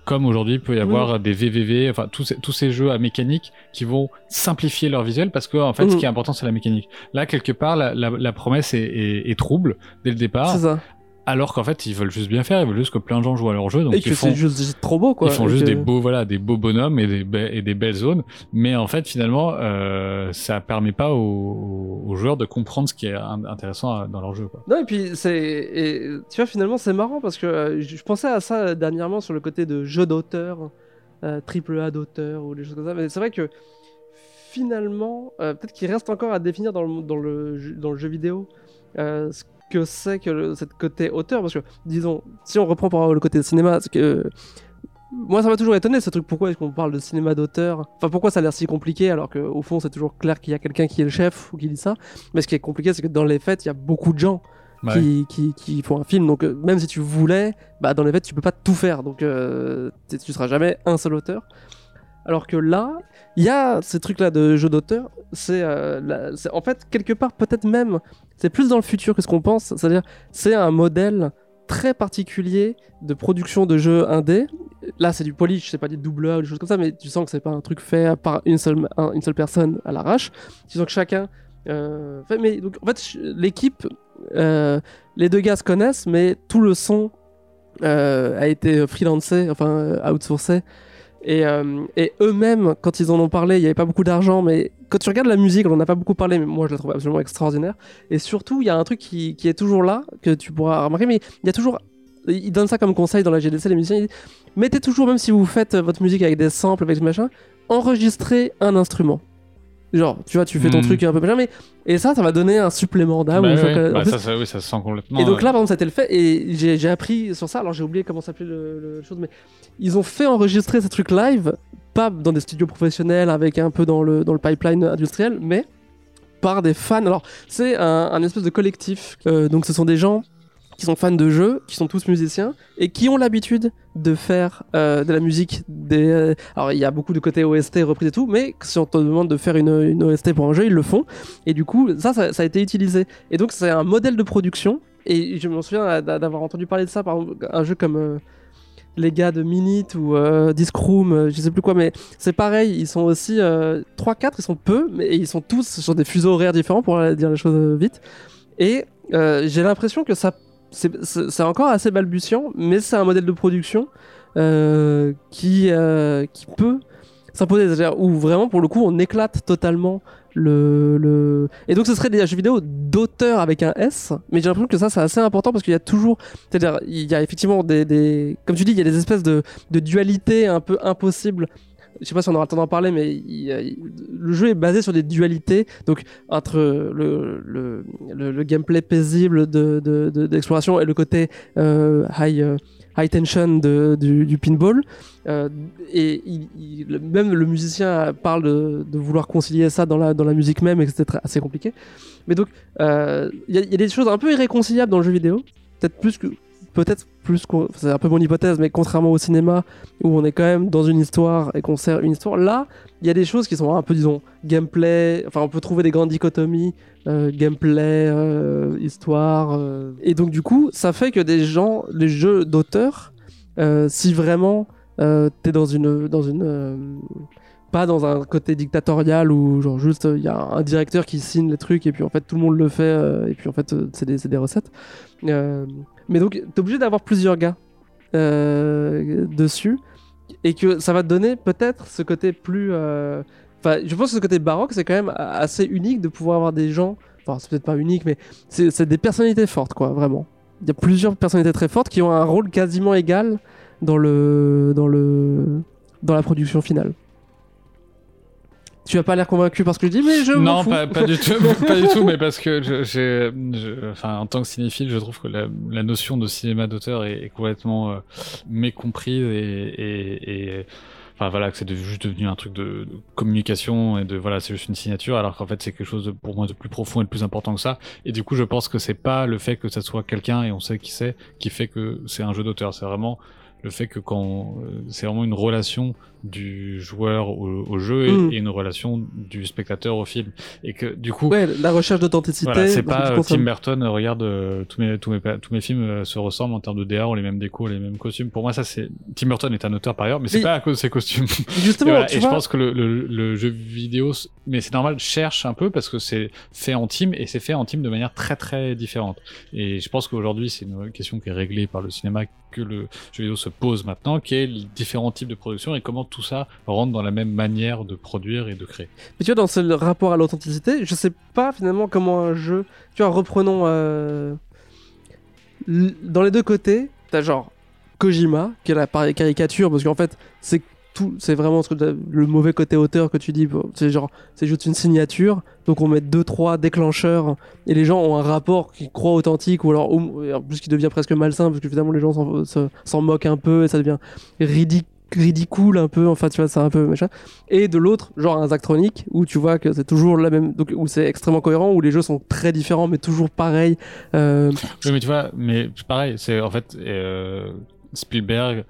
comme aujourd'hui il peut y avoir des VVV, enfin tous ces, tous ces jeux à mécanique qui vont simplifier leur visuel parce que en fait ce Mhm. qui est important c'est la mécanique. Là quelque part la, la, la promesse est, est, est trouble dès le départ, C'est ça. Alors qu'en fait ils veulent juste bien faire, ils veulent juste que plein de gens jouent à leur jeu, donc et ils que font, c'est juste trop beau quoi. ils font juste que- des beaux voilà des beaux bonhommes et des, be- et des belles zones, mais en fait finalement euh, ça permet pas aux, aux joueurs de comprendre ce qui est in- intéressant dans leur jeu. Quoi. Non, et puis c'est. et, Tu vois, finalement, c'est marrant parce que euh, je pensais à ça dernièrement sur le côté de jeux d'auteur, euh, triple A d'auteur ou des choses comme ça. Mais c'est vrai que finalement, euh, peut-être qu'il reste encore à définir dans le, dans le, jeu- dans le jeu vidéo euh, ce que c'est que le, cette côté auteur. Parce que, disons, si on reprend par le côté cinéma, c'est que. Moi, ça m'a toujours étonné ce truc. Pourquoi est-ce qu'on parle de cinéma d'auteur? Enfin, pourquoi ça a l'air si compliqué alors qu'au fond, c'est toujours clair qu'il y a quelqu'un qui est le chef ou qui dit ça. Mais ce qui est compliqué, c'est que dans les faits, il y a beaucoup de gens Ouais. qui, qui, qui font un film. Donc, euh, même si tu voulais, bah, dans les faits, tu peux pas tout faire. Donc, euh, tu seras jamais un seul auteur. Alors que là, il y a ces trucs-là de jeux d'auteur. C'est euh, c'est- en fait, quelque part, peut-être même, c'est plus dans le futur que ce qu'on pense. C'est-à-dire, c'est un modèle très particulier de production de jeux indé. Là, c'est du polish, c'est pas du double A ou des choses comme ça, mais tu sens que c'est pas un truc fait par une seule, un- une seule personne à l'arrache. Tu sens que chacun. euh, mais en fait, l'équipe, euh, les deux gars se connaissent, mais tout le son a été freelancé, enfin outsourcé. Et, euh, et eux-mêmes, quand ils en ont parlé, il n'y avait pas beaucoup d'argent, mais quand tu regardes la musique, on n'en a pas beaucoup parlé, mais moi je la trouve absolument extraordinaire. Et surtout, il y a un truc qui, qui est toujours là, que tu pourras remarquer, mais il y a toujours il donne ça comme conseil dans la GDC, les musiciens. Il dit, mettez toujours, même si vous faites votre musique avec des samples, avec des machins, enregistrez un instrument. Genre, tu vois, tu fais ton Hmm. truc un peu machin, mais et ça, ça va donner un supplément d'âme. Bah ou- ouais, enfin, en bah ça, ça, oui, ça se sent complètement. et donc là, par exemple, ça a été le fait, et j'ai j'ai appris sur ça, alors j'ai oublié comment s'appelait le, le chose, mais ils ont fait enregistrer ces trucs live, pas dans des studios professionnels, avec un peu dans le, dans le pipeline industriel, mais par des fans. Alors, c'est un, un espèce de collectif, euh, donc ce sont des gens qui sont fans de jeux, qui sont tous musiciens, et qui ont l'habitude de faire euh, de la musique. Euh, alors, il y a beaucoup de côté OST, reprise et tout, mais si on te demande de faire une, OST pour un jeu, ils le font. Et du coup, ça, ça, a été utilisé. Et donc, c'est un modèle de production. Et je me souviens d'a- d'avoir entendu parler de ça, par un jeu comme les gars de Minute ou euh, Discroom, euh, je sais plus quoi, mais c'est pareil, ils sont aussi euh, 3-4, ils sont peu, mais ils sont tous sur des fuseaux horaires différents pour dire les choses euh, vite. Et euh, j'ai l'impression que ça, c'est encore assez balbutiant, mais c'est un modèle de production euh, qui, qui peut s'imposer, c'est-à-dire où vraiment pour le coup on éclate totalement le, le... Et donc ce serait des jeux vidéo d'auteur avec un S, mais j'ai l'impression que ça c'est assez important parce qu'il y a toujours, c'est-à-dire il y a effectivement des, des... comme tu dis, il y a des espèces de, de un peu impossibles. Je sais pas si on aura le temps d'en parler, mais le jeu est basé sur des dualités, donc entre le, le, le, gameplay paisible de, de, de- d'exploration et le côté euh, high, euh, high tension du, pinball. Euh, et même le musicien parle de, vouloir concilier ça dans la, dans la musique même et que c'était assez compliqué. Mais donc, euh, il il y a des choses un peu irréconciliables dans le jeu vidéo. Peut-être plus que. Peut-être plus. C'est un peu mon hypothèse, mais contrairement au cinéma, où on est quand même dans une histoire et qu'on sert une histoire, là, il y a des choses qui sont un peu, disons, gameplay. Enfin, on peut trouver des grandes dichotomies. Euh, gameplay, euh, histoire. euh. Et donc, du coup, ça fait que des gens, les jeux d'auteur, si vraiment t'es dans une dans une pas dans un côté dictatorial où genre juste il y a un directeur qui signe les trucs et puis en fait tout le monde le fait et puis en fait c'est des, des recettes mais donc t'es obligé d'avoir plusieurs gars dessus et que ça va te donner peut-être ce côté plus enfin je pense que ce côté baroque c'est quand même assez unique de pouvoir avoir des gens enfin c'est peut-être pas unique mais c'est des personnalités fortes quoi vraiment il y a plusieurs personnalités très fortes qui ont un rôle quasiment égal dans le dans le dans la production finale. Tu as pas l'air convaincu parce que je dis mais je Non, fous. pas, pas du tout, pas du tout, mais parce que je, j'ai- je- enfin, en tant que cinéphile, je trouve que la, la notion de cinéma d'auteur est, est complètement euh, mécomprise et, et, et enfin voilà, que c'est juste devenu un truc de, de communication et de voilà, c'est juste une signature, alors qu'en fait c'est quelque chose de, pour moi de plus profond et de plus important que ça. Et du coup, je pense que c'est pas le fait que ça soit quelqu'un et on sait qui c'est qui fait que c'est un jeu d'auteur. C'est vraiment le fait que quand euh, c'est vraiment une relation du joueur au, au jeu et, Mm. et une relation du spectateur au film et que du coup Ouais, la recherche d'authenticité. voilà, c'est pas euh. Tim Burton euh, regarde euh, tous mes tous mes tous mes films euh, se ressemblent en termes de DA ont les mêmes décos les mêmes costumes pour moi ça c'est Tim Burton est un auteur par ailleurs mais c'est pas à cause de ses costumes et, Justement, voilà, tu et je pense que le, le, le jeu vidéo mais c'est normal cherche un peu parce que c'est fait en team et c'est fait en team de manière très très différente et je pense qu'aujourd'hui c'est une question qui est réglée par le cinéma que le jeu vidéo se pose maintenant qui est les différents types de production et comment tout ça rentre dans la même manière de produire et de créer mais tu vois dans ce rapport à l'authenticité, je sais pas finalement comment un jeu. Tu vois, reprenons euh, dans les deux côtés, t'as genre Kojima qui est la caricature parce qu'en fait c'est tout, c'est vraiment ce que- le mauvais côté auteur que tu dis. C'est genre c'est juste une signature, donc on met deux trois déclencheurs et les gens ont un rapport qu'ils croient authentique ou alors en plus qui devient presque malsain parce que finalement les gens s'en- se- s'en moquent un peu et ça devient ridicule ridicule un peu enfin tu vois c'est un peu machin et de l'autre genre un Zachtronic où tu vois que c'est toujours la même donc où c'est extrêmement cohérent où les jeux sont très différents mais toujours pareils euh, Oui, mais tu vois, mais pareil, c'est en fait euh, Spielberg,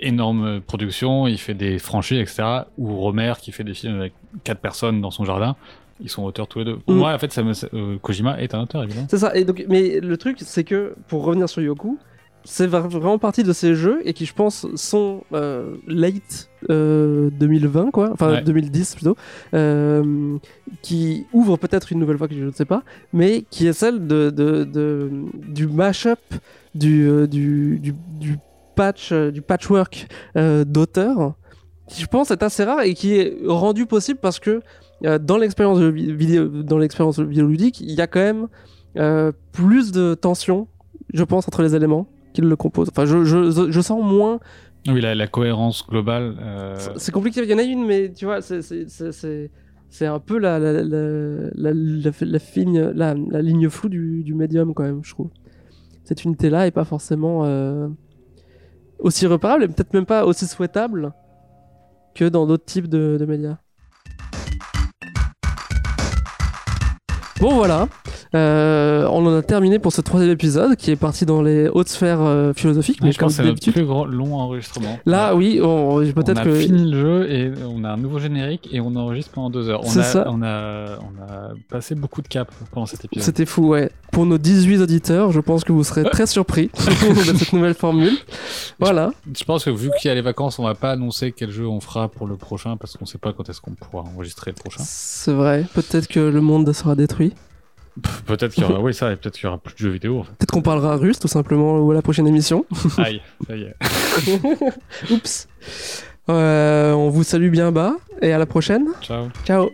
énorme production, il fait des franchises, etc. Ou Romer qui fait des films avec quatre personnes dans son jardin. Ils sont auteurs tous les deux. Pour Mm. moi, en fait, ça me, euh, Kojima est un auteur, évidemment. c'est ça et donc mais le truc c'est que pour revenir sur Yoku c'est vra- vraiment partie de ces jeux et qui je pense sont euh, late euh, 2020 quoi. Enfin Ouais. 2010 plutôt. Euh, qui ouvre peut-être une nouvelle voie que je ne sais pas mais qui est celle de, de, de- du mashup du, euh, du, du, du patch euh, du patchwork euh, d'auteur qui je pense est assez rare et qui est rendu possible parce que euh, dans l'expérience vidéo dans l'expérience vidéoludique il y a quand même euh, plus de tension je pense entre les éléments qui le composent. Enfin, je, je, je sens moins. Oui, la, la cohérence globale. euh, C'est- compliqué. Il y en a une, mais tu vois, c'est- c'est c'est- un peu la, la, la, fine- ligne floue du, du médium, quand même, je trouve. Cette unité-là est pas forcément euh, aussi reparable et peut-être même pas aussi souhaitable que dans d'autres types de, de médias. Bon voilà, Euh, on en a terminé pour ce troisième épisode qui est parti dans les hautes sphères euh, philosophiques. mais je pense que c'est notre plus grand, long enregistrement. Là, oui, on- on peut-être a que fini le jeu et on a un nouveau générique et on enregistre pendant deux heures. On C'est ça. On a, on a passé beaucoup de caps pendant cet épisode. C'était fou, ouais. Pour nos 18 auditeurs, je pense que vous serez très surpris de cette nouvelle formule. Voilà. Je pense que vu qu'il y a les vacances, on va pas annoncer quel jeu on fera pour le prochain parce qu'on sait pas quand est-ce qu'on pourra enregistrer le prochain. C'est vrai. Peut-être que le monde sera détruit. Peut-être qu'il y aura, oui, ça, et peut-être qu'il y aura plus de jeux vidéo. En fait. Peut-être qu'on parlera russe, tout simplement, ou à la prochaine émission. Aïe, ça y est. Oups. Euh, on vous salue bien bas et à la prochaine. Ciao. Ciao.